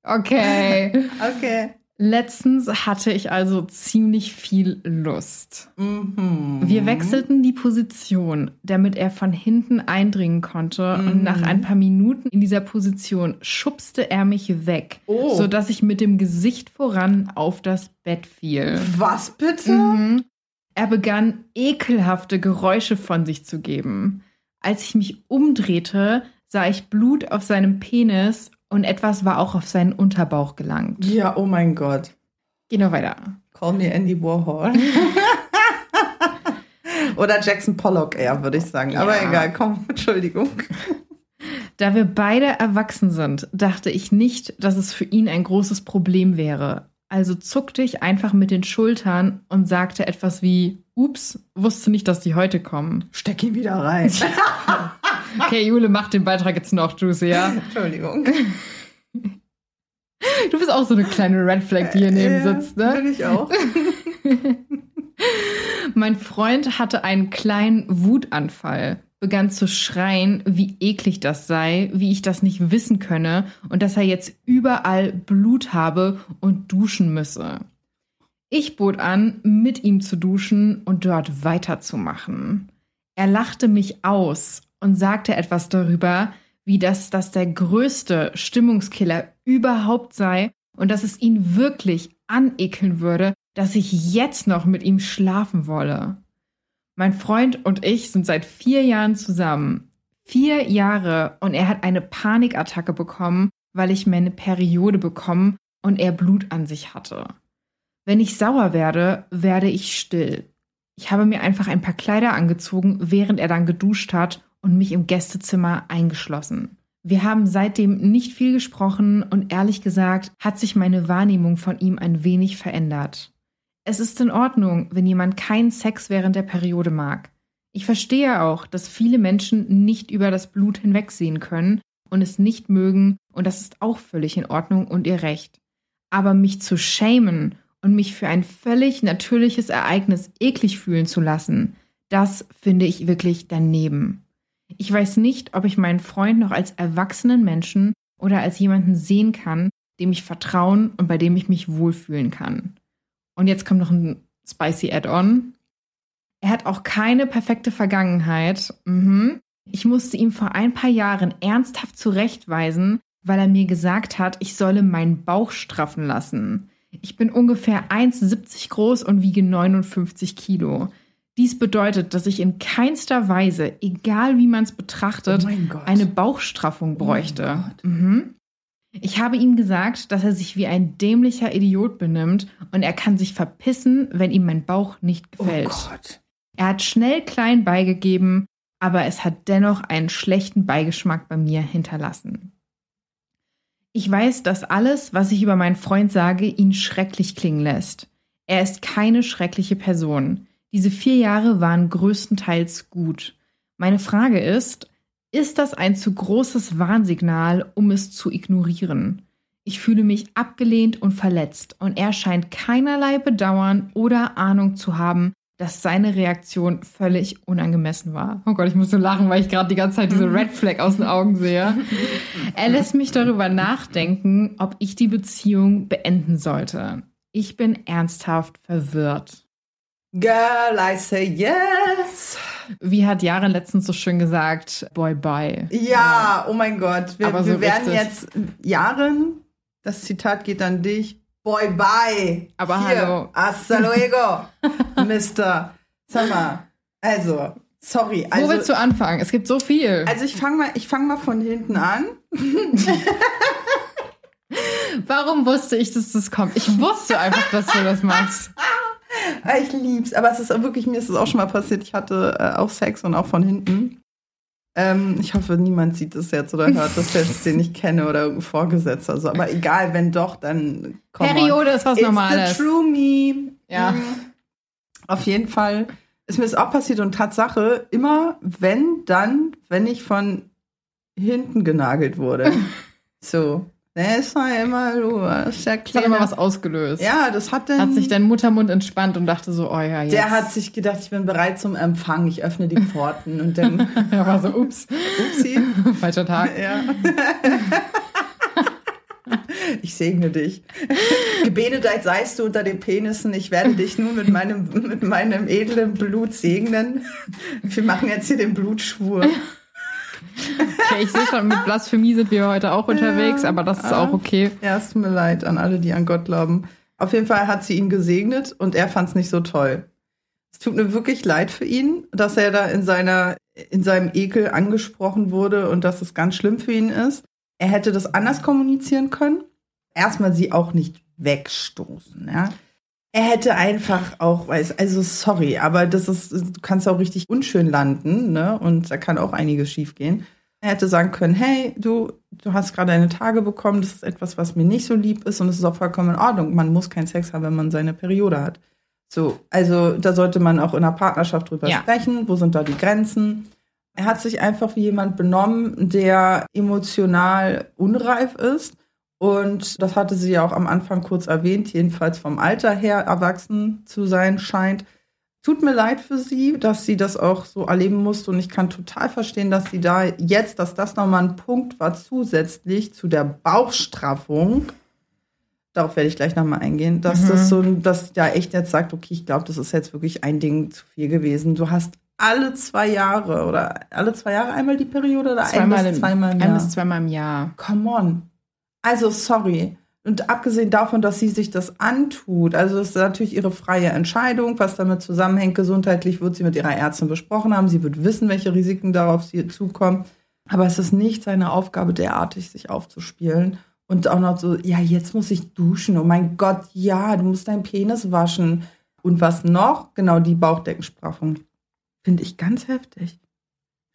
Okay. Okay. Letztens hatte ich also ziemlich viel Lust. Mhm. Wir wechselten die Position, damit er von hinten eindringen konnte. Mhm. Und nach ein paar Minuten in dieser Position schubste er mich weg, oh. sodass ich mit dem Gesicht voran auf das Bett fiel. Was bitte? Mhm. Er begann ekelhafte Geräusche von sich zu geben. Als ich mich umdrehte, sah ich Blut auf seinem Penis und etwas war auch auf seinen Unterbauch gelangt. Ja, oh mein Gott. Geh noch weiter. Call me Andy Warhol. Oder Jackson Pollock eher, würde ich sagen. Ja. Aber egal, komm, Entschuldigung. Da wir beide erwachsen sind, dachte ich nicht, dass es für ihn ein großes Problem wäre. Also zuckte ich einfach mit den Schultern und sagte etwas wie, ups, wusste nicht, dass die heute kommen. Steck ihn wieder rein. Okay, Jule, mach den Beitrag jetzt noch juicy, ja? Entschuldigung. Du bist auch so eine kleine Red Flag, die hier neben Ja, sitzt, ne? Bin ich auch. Mein Freund hatte einen kleinen Wutanfall, begann zu schreien, wie eklig das sei, wie ich das nicht wissen könne und dass er jetzt überall Blut habe und duschen müsse. Ich bot an, mit ihm zu duschen und dort weiterzumachen. Er lachte mich aus und sagte etwas darüber, wie das das der größte Stimmungskiller überhaupt sei und dass es ihn wirklich anekeln würde, dass ich jetzt noch mit ihm schlafen wolle. Mein Freund und ich sind seit vier Jahren zusammen. Vier Jahre und er hat eine Panikattacke bekommen, weil ich meine Periode bekommen und er Blut an sich hatte. Wenn ich sauer werde, werde ich still. Ich habe mir einfach ein paar Kleider angezogen, während er dann geduscht hat und mich im Gästezimmer eingeschlossen. Wir haben seitdem nicht viel gesprochen und ehrlich gesagt hat sich meine Wahrnehmung von ihm ein wenig verändert. Es ist in Ordnung, wenn jemand keinen Sex während der Periode mag. Ich verstehe auch, dass viele Menschen nicht über das Blut hinwegsehen können und es nicht mögen und das ist auch völlig in Ordnung und ihr Recht. Aber mich zu schämen und mich für ein völlig natürliches Ereignis eklig fühlen zu lassen, das finde ich wirklich daneben. Ich weiß nicht, ob ich meinen Freund noch als erwachsenen Menschen oder als jemanden sehen kann, dem ich vertrauen und bei dem ich mich wohlfühlen kann. Und jetzt kommt noch ein spicy Add-on. Er hat auch keine perfekte Vergangenheit. Mhm. Ich musste ihm vor ein paar Jahren ernsthaft zurechtweisen, weil er mir gesagt hat, ich solle meinen Bauch straffen lassen. Ich bin ungefähr 1,70 groß und wiege 59 Kilo. Dies bedeutet, dass ich in keinster Weise, egal wie man es betrachtet, Oh eine Bauchstraffung bräuchte. Gott. mhm. Ich habe ihm gesagt, dass er sich wie ein dämlicher Idiot benimmt und er kann sich verpissen, wenn ihm mein Bauch nicht Oh gefällt. Gott. Er hat schnell klein beigegeben, aber es hat dennoch einen schlechten Beigeschmack bei mir hinterlassen. Ich weiß, dass alles, was ich über meinen Freund sage, ihn schrecklich klingen lässt. Er ist keine schreckliche Person. Diese vier Jahre waren größtenteils gut. Meine Frage ist, ist das ein zu großes Warnsignal, um es zu ignorieren? Ich fühle mich abgelehnt und verletzt und er scheint keinerlei Bedauern oder Ahnung zu haben, dass seine Reaktion völlig unangemessen war. Oh Gott, ich muss so lachen, weil ich gerade die ganze Zeit diese Red Flag aus den Augen sehe. Er lässt mich darüber nachdenken, ob ich die Beziehung beenden sollte. Ich bin ernsthaft verwirrt. Girl, I say yes. Wie hat Jaren letztens so schön gesagt, boy, bye. Ja, oh mein Gott. Wir, Aber so wir werden richtig. jetzt Jahren, das Zitat geht an dich. Boy, bye. Aber Hier, hallo. Hasta luego, Mister. Sag mal, also, sorry. Wo Also, willst du anfangen? Es gibt so viel. also ich fange mal, ich fang mal von hinten an. Warum wusste ich, dass das kommt? Ich wusste einfach, dass du das machst. Ah, Ich lieb's, aber es ist auch wirklich, mir ist es auch schon mal passiert. Ich hatte äh, auch Sex und auch von hinten. Ähm, ich hoffe, niemand sieht das jetzt oder hört das jetzt, den ich kenne oder irgendein Vorgesetzter. So. Aber egal, wenn doch, dann on. Periode ist was It's Normales. the true me. Ja. Mhm. Auf jeden Fall ist mir das auch passiert und Tatsache, immer wenn, dann, wenn ich von hinten genagelt wurde. so. Ne, es war immer, du warst der Das hat immer was ausgelöst. Ja, das hat dann. Hat sich dein Muttermund entspannt und dachte so, oh ja, jetzt. Der hat sich gedacht, ich bin bereit zum Empfang, ich öffne die Pforten und dann, Er war so, ups, upsi, falscher Tag. ja. Ich segne dich. Gebenedeit seist du unter den Penissen. Ich werde dich nun mit meinem, mit meinem edlen Blut segnen. Wir machen jetzt hier den Blutschwur. Okay, ich sehe schon, mit Blasphemie sind wir heute auch unterwegs, aber das ist auch okay. Ja, es tut mir leid an alle, die an Gott glauben. Auf jeden Fall hat sie ihn gesegnet und er fand es nicht so toll. Es tut mir wirklich leid für ihn, dass er da in seiner, in seinem Ekel angesprochen wurde und dass es ganz schlimm für ihn ist. Er hätte das anders kommunizieren können. Erstmal sie auch nicht wegstoßen, ja. Er hätte einfach auch, weiß, also sorry, aber das ist, du kannst auch richtig unschön landen, ne? Und da kann auch einiges schiefgehen. Er hätte sagen können, hey, du, du hast gerade eine Tage bekommen, das ist etwas, was mir nicht so lieb ist und es ist auch vollkommen in Ordnung. Man muss keinen Sex haben, wenn man seine Periode hat. So, also da sollte man auch in einer Partnerschaft drüber Ja. sprechen. Wo sind da die Grenzen? Er hat sich einfach wie jemand benommen, der emotional unreif ist Und das hatte sie ja auch am Anfang kurz erwähnt, jedenfalls vom Alter her erwachsen zu sein scheint. Tut mir leid für sie, dass sie das auch so erleben musste. Und ich kann total verstehen, dass sie da jetzt, dass das nochmal ein Punkt war, zusätzlich zu der Bauchstraffung. Darauf werde ich gleich nochmal eingehen, dass Mhm. das so, dass da echt jetzt sagt, okay, ich glaube, das ist jetzt wirklich ein Ding zu viel gewesen. Du hast alle zwei Jahre oder alle zwei Jahre einmal die Periode oder Zweimal ein im, bis zweimal im ein Jahr? bis zweimal im Jahr. Come on. Also, sorry. Und abgesehen davon, dass sie sich das antut, also das ist natürlich ihre freie Entscheidung, was damit zusammenhängt. Gesundheitlich wird sie mit ihrer Ärztin besprochen haben. Sie wird wissen, welche Risiken darauf sie zukommen. Aber es ist nicht seine Aufgabe, derartig sich aufzuspielen. Und auch noch so, ja, jetzt muss ich duschen. Oh mein Gott, ja, du musst deinen Penis waschen. Und was noch? Genau, die Bauchdeckenspraffung. Finde ich ganz heftig.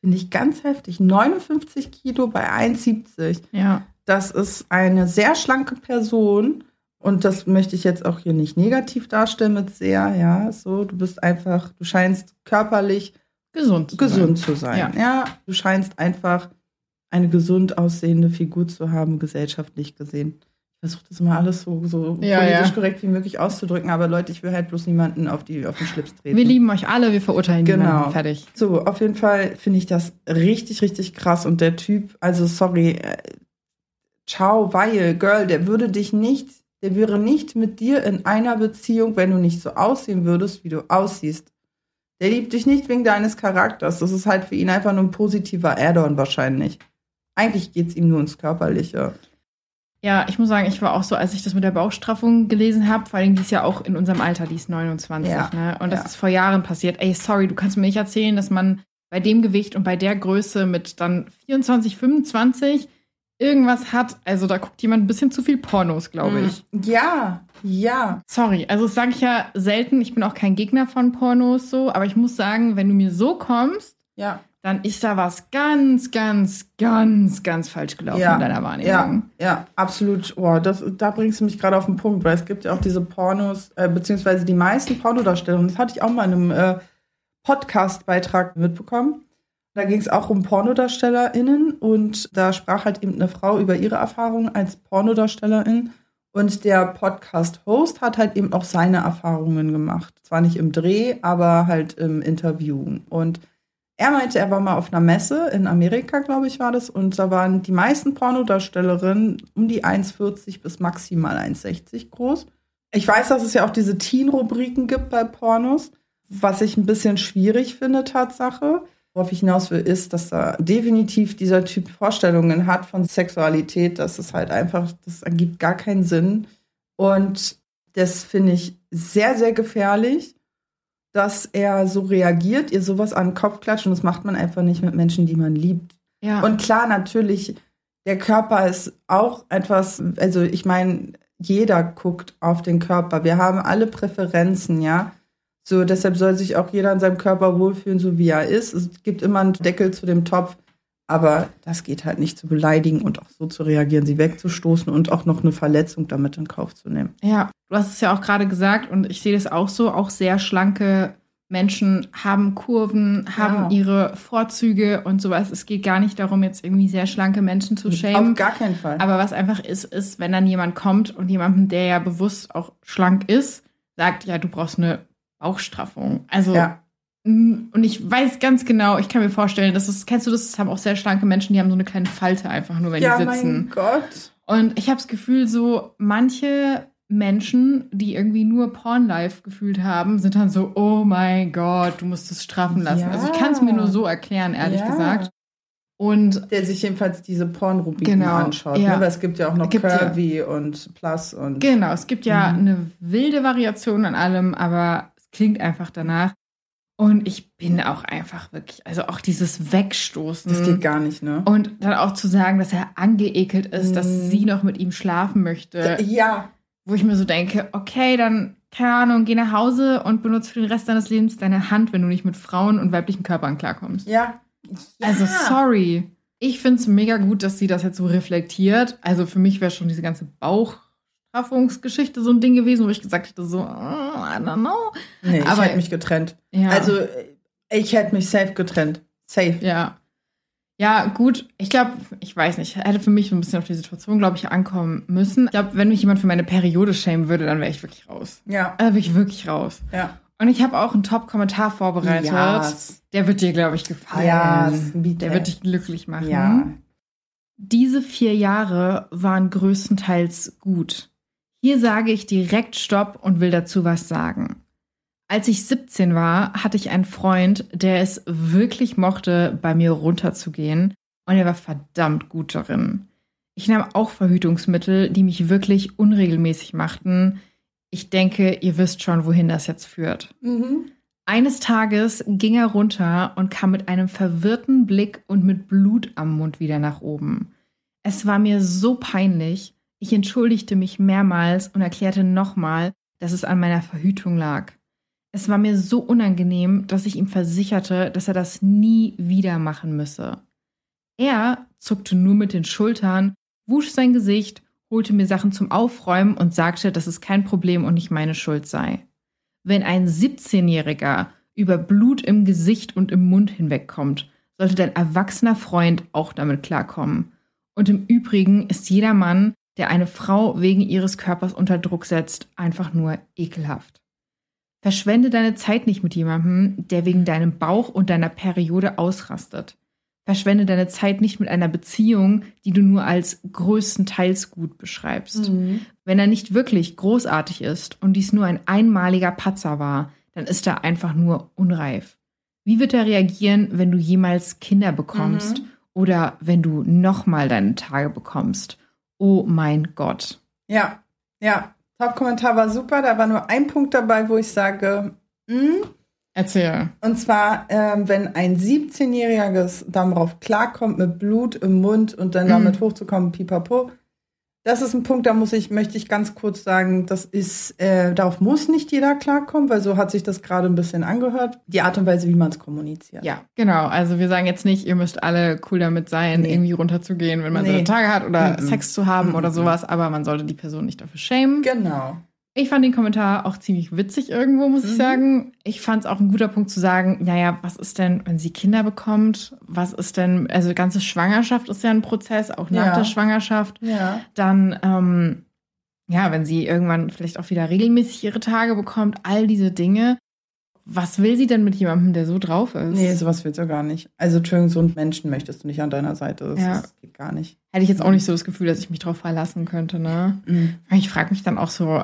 Finde ich ganz heftig. 59 Kilo bei 1,70. Ja. Das ist eine sehr schlanke Person. Und das möchte ich jetzt auch hier nicht negativ darstellen mit sehr, ja, so. Du bist einfach, du scheinst körperlich Gesund. Zu gesund sein. zu sein. Ja. Ja. du scheinst einfach eine gesund aussehende Figur zu haben, gesellschaftlich gesehen. Ich versuche das immer alles so, so Ja, politisch ja. korrekt wie möglich auszudrücken, aber Leute, ich will halt bloß niemanden auf, die, auf den Schlips treten. Wir lieben euch alle, wir verurteilen Genau. niemanden. Fertig. So, auf jeden Fall finde ich das richtig, richtig krass. Und der Typ, also sorry, äh, ciao, weil, Girl, der würde dich nicht, der wäre nicht mit dir in einer Beziehung, wenn du nicht so aussehen würdest, wie du aussiehst. Der liebt dich nicht wegen deines Charakters. Das ist halt für ihn einfach nur ein positiver Add-on wahrscheinlich. Eigentlich geht es ihm nur ins Körperliche. Ja, ich muss sagen, ich war auch so, als ich das mit der Bauchstraffung gelesen habe, vor allem die ist ja auch in unserem Alter, die ist 29, Ja. ne? Und das Ja. ist vor Jahren passiert. Ey, sorry, du kannst mir nicht erzählen, dass man bei dem Gewicht und bei der Größe mit dann 24, 25 irgendwas hat. Also da guckt jemand ein bisschen zu viel Pornos, glaube ich. Ja, ja. Sorry, also das sage ich ja selten. Ich bin auch kein Gegner von Pornos so, aber ich muss sagen, wenn du mir so kommst, Ja. dann ist da was ganz, ganz, ganz, ganz falsch gelaufen Ja, in deiner Ja, Wahrnehmung. ja, absolut. Oh, das, da bringst du mich gerade auf den Punkt, weil es gibt ja auch diese Pornos, äh, beziehungsweise die meisten Pornodarstellungen. Das hatte ich auch mal in einem äh, Podcast-Beitrag mitbekommen. Da ging es auch um PornodarstellerInnen und da sprach halt eben eine Frau über ihre Erfahrungen als Pornodarstellerin. Und der Podcast-Host hat halt eben auch seine Erfahrungen gemacht. Zwar nicht im Dreh, aber halt im Interview. Und er meinte, er war mal auf einer Messe in Amerika, glaube ich, war das. Und da waren die meisten Pornodarstellerinnen um die 1,40 bis maximal 1,60 groß. Ich weiß, dass es ja auch diese Teen-Rubriken gibt bei Pornos, was ich ein bisschen schwierig finde, Tatsache. Worauf ich hinaus will, ist, dass da definitiv dieser Typ Vorstellungen hat von Sexualität. Das ist halt einfach, das ergibt gar keinen Sinn. Und das finde ich sehr, sehr gefährlich dass er so reagiert, ihr sowas an den Kopf klatscht und das macht man einfach nicht mit Menschen, die man liebt. Ja. Und klar, natürlich, der Körper ist auch etwas, also ich meine, jeder guckt auf den Körper. Wir haben alle Präferenzen, ja. So, deshalb soll sich auch jeder in seinem Körper wohlfühlen, so wie er ist. Es gibt immer einen Deckel zu dem Topf, aber das geht halt nicht zu beleidigen und auch so zu reagieren, sie wegzustoßen und auch noch eine Verletzung damit in Kauf zu nehmen. Ja, du hast es ja auch gerade gesagt und ich sehe das auch so. Auch sehr schlanke Menschen haben Kurven, haben Ja. ihre Vorzüge und sowas. Es geht gar nicht darum, jetzt irgendwie sehr schlanke Menschen zu Auf schämen. gar keinen Fall. Aber was einfach ist, ist, wenn dann jemand kommt und jemandem, der ja bewusst auch schlank ist, sagt, ja, du brauchst eine Bauchstraffung. Also, ja. mm, und ich weiß ganz genau, ich kann mir vorstellen, das ist, kennst du das, das haben auch sehr schlanke Menschen, die haben so eine kleine Falte einfach nur, wenn ja, die sitzen. mein Gott. Und ich habe das Gefühl, so manche Menschen, die irgendwie nur Porn-Life gefühlt haben, sind dann so, oh mein Gott, du musst es straffen lassen. Ja. Also ich kann es mir nur so erklären, ehrlich Ja. gesagt. Und Der sich jedenfalls diese Pornrubriken Genau, anschaut. ja. Ne? Weil es gibt ja auch noch Gibt ja. Curvy und Plus und. genau, es gibt ja Mhm. eine wilde Variation an allem, aber klingt einfach danach. Und ich bin auch einfach wirklich, also auch dieses Wegstoßen. Das geht gar nicht, ne? Und dann auch zu sagen, dass er angeekelt ist, dass Mhm. sie noch mit ihm schlafen möchte. Ja. wo ich mir so denke, okay, dann, keine Ahnung, geh nach Hause und benutze für den Rest deines Lebens deine Hand, wenn du nicht mit Frauen und weiblichen Körpern klarkommst. Ja. Also, Ja. sorry. Ich finde es mega gut, dass sie das jetzt so reflektiert. Also, für mich wäre schon diese ganze Bauchstraffungsgeschichte so ein Ding gewesen, wo ich gesagt hätte, so, I don't know. Nee, ich Aber- hätte mich getrennt. Ja. Also, ich hätte mich safe getrennt. Safe. ja. Ja, gut. Ich glaube, ich weiß nicht, hätte für mich so ein bisschen auf die Situation, glaube ich, ankommen müssen. Ich glaube, wenn mich jemand für meine Periode schämen würde, dann wäre ich wirklich raus. Ja. Da wäre ich wirklich raus. Ja. Und ich habe auch einen Top-Kommentar vorbereitet. Yes. Der wird dir, glaube ich, gefallen. Ja, bitte. Der wird dich glücklich machen. Ja. Diese vier Jahre waren größtenteils gut. Hier sage ich direkt Stopp und will dazu was sagen. Als ich 17 war, hatte ich einen Freund, der es wirklich mochte, bei mir runterzugehen. Und er war verdammt gut darin. Ich nahm auch Verhütungsmittel, die mich wirklich unregelmäßig machten. Ich denke, ihr wisst schon, wohin das jetzt führt. Mhm. Eines Tages ging er runter und kam mit einem verwirrten Blick und mit Blut am Mund wieder nach oben. Es war mir so peinlich. Ich entschuldigte mich mehrmals und erklärte nochmal, dass es an meiner Verhütung lag. Es war mir so unangenehm, dass ich ihm versicherte, dass er das nie wieder machen müsse. Er zuckte nur mit den Schultern, wusch sein Gesicht, holte mir Sachen zum Aufräumen und sagte, dass es kein Problem und nicht meine Schuld sei. Wenn ein 17-Jähriger über Blut im Gesicht und im Mund hinwegkommt, sollte dein erwachsener Freund auch damit klarkommen. Und im Übrigen ist jeder Mann, der eine Frau wegen ihres Körpers unter Druck setzt, einfach nur ekelhaft. Verschwende deine Zeit nicht mit jemandem, der wegen deinem Bauch und deiner Periode ausrastet. Verschwende deine Zeit nicht mit einer Beziehung, die du nur als größtenteils gut beschreibst. Mhm. Wenn er nicht wirklich großartig ist und dies nur ein einmaliger Patzer war, dann ist er einfach nur unreif. Wie wird er reagieren, wenn du jemals Kinder bekommst Mhm. oder wenn du nochmal deine Tage bekommst? Oh mein Gott. Ja, ja. Top-Kommentar war super. Da war nur ein Punkt dabei, wo ich sage, mm. Erzähl. und zwar, ähm, wenn ein 17-Jähriges darauf klarkommt, mit Blut im Mund und dann Mhm. damit hochzukommen, pipapo. Das ist ein Punkt, da muss ich, möchte ich ganz kurz sagen, das ist, äh, darauf muss nicht jeder klarkommen, weil so hat sich das gerade ein bisschen angehört. Die Art und Weise, wie man es kommuniziert. Ja, genau. Also wir sagen jetzt nicht, ihr müsst alle cool damit sein, Nee. irgendwie runterzugehen, wenn man Nee. seine Tage hat oder Mhm. Sex zu haben Mhm. oder sowas, aber man sollte die Person nicht dafür schämen. Genau. Ich fand den Kommentar auch ziemlich witzig irgendwo, muss ich Mhm. sagen. Ich fand es auch ein guter Punkt zu sagen, naja, was ist denn, wenn sie Kinder bekommt? Was ist denn, also ganze Schwangerschaft ist ja ein Prozess, auch nach Ja. der Schwangerschaft. Ja. Dann, ähm, ja, wenn sie irgendwann vielleicht auch wieder regelmäßig ihre Tage bekommt, all diese Dinge. Was will sie denn mit jemandem, der so drauf ist? Nee, sowas willst du gar nicht. Also, Entschuldigung, so einen Menschen möchtest du nicht an deiner Seite. Das, Ja. das geht gar nicht. Hätte ich jetzt auch nicht so das Gefühl, dass ich mich drauf verlassen könnte, ne? Mhm. Ich frage mich dann auch so,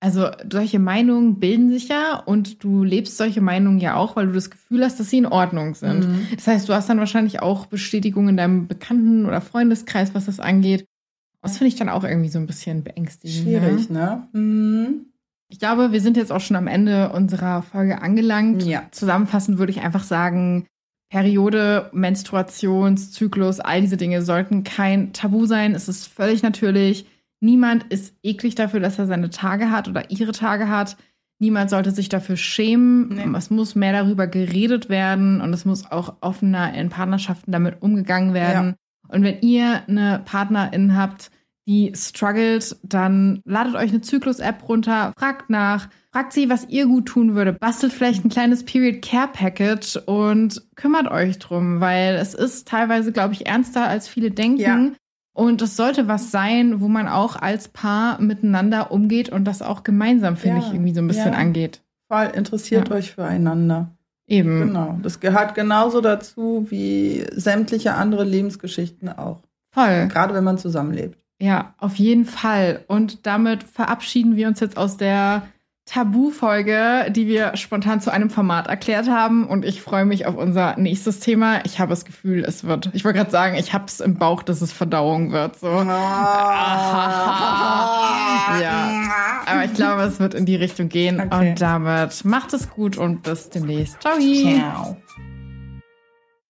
also solche Meinungen bilden sich ja und du lebst solche Meinungen ja auch, weil du das Gefühl hast, dass sie in Ordnung sind. Mhm. Das heißt, du hast dann wahrscheinlich auch Bestätigung in deinem Bekannten- oder Freundeskreis, was das angeht. Das finde ich dann auch irgendwie so ein bisschen beängstigend. Schwierig, Ne? ne? Mhm. Ich glaube, wir sind jetzt auch schon am Ende unserer Folge angelangt. Ja. Zusammenfassend würde ich einfach sagen, Periode, Menstruationszyklus, all diese Dinge sollten kein Tabu sein. Es ist völlig natürlich. Niemand ist eklig dafür, dass er seine Tage hat oder ihre Tage hat. Niemand sollte sich dafür schämen. Nee. Es muss mehr darüber geredet werden und es muss auch offener in Partnerschaften damit umgegangen werden. Und wenn ihr eine Partnerin habt, die struggelt, dann ladet euch eine Zyklus-App runter, fragt nach, fragt sie, was ihr gut tun würde, bastelt vielleicht ein kleines Period Care Package und kümmert euch drum, weil es ist teilweise, glaube ich, ernster als viele denken. Ja. Und es sollte was sein, wo man auch als Paar miteinander umgeht und das auch gemeinsam, finde Ja. ich, irgendwie so ein bisschen Ja. angeht. Voll interessiert Ja. euch füreinander. Eben. Genau. Das gehört genauso dazu wie sämtliche andere Lebensgeschichten auch. Voll. Gerade wenn man zusammenlebt. Ja, auf jeden Fall. Und damit verabschieden wir uns jetzt aus der Tabu-Folge, die wir spontan zu einem Format erklärt haben. Und ich freue mich auf unser nächstes Thema. Ich habe das Gefühl, es wird, ich wollte gerade sagen, ich habe es im Bauch, dass es Verdauung wird. So. Ja. Aber ich glaube, es wird in die Richtung gehen. Okay. Und damit macht es gut und bis demnächst. Ciao. Ciao.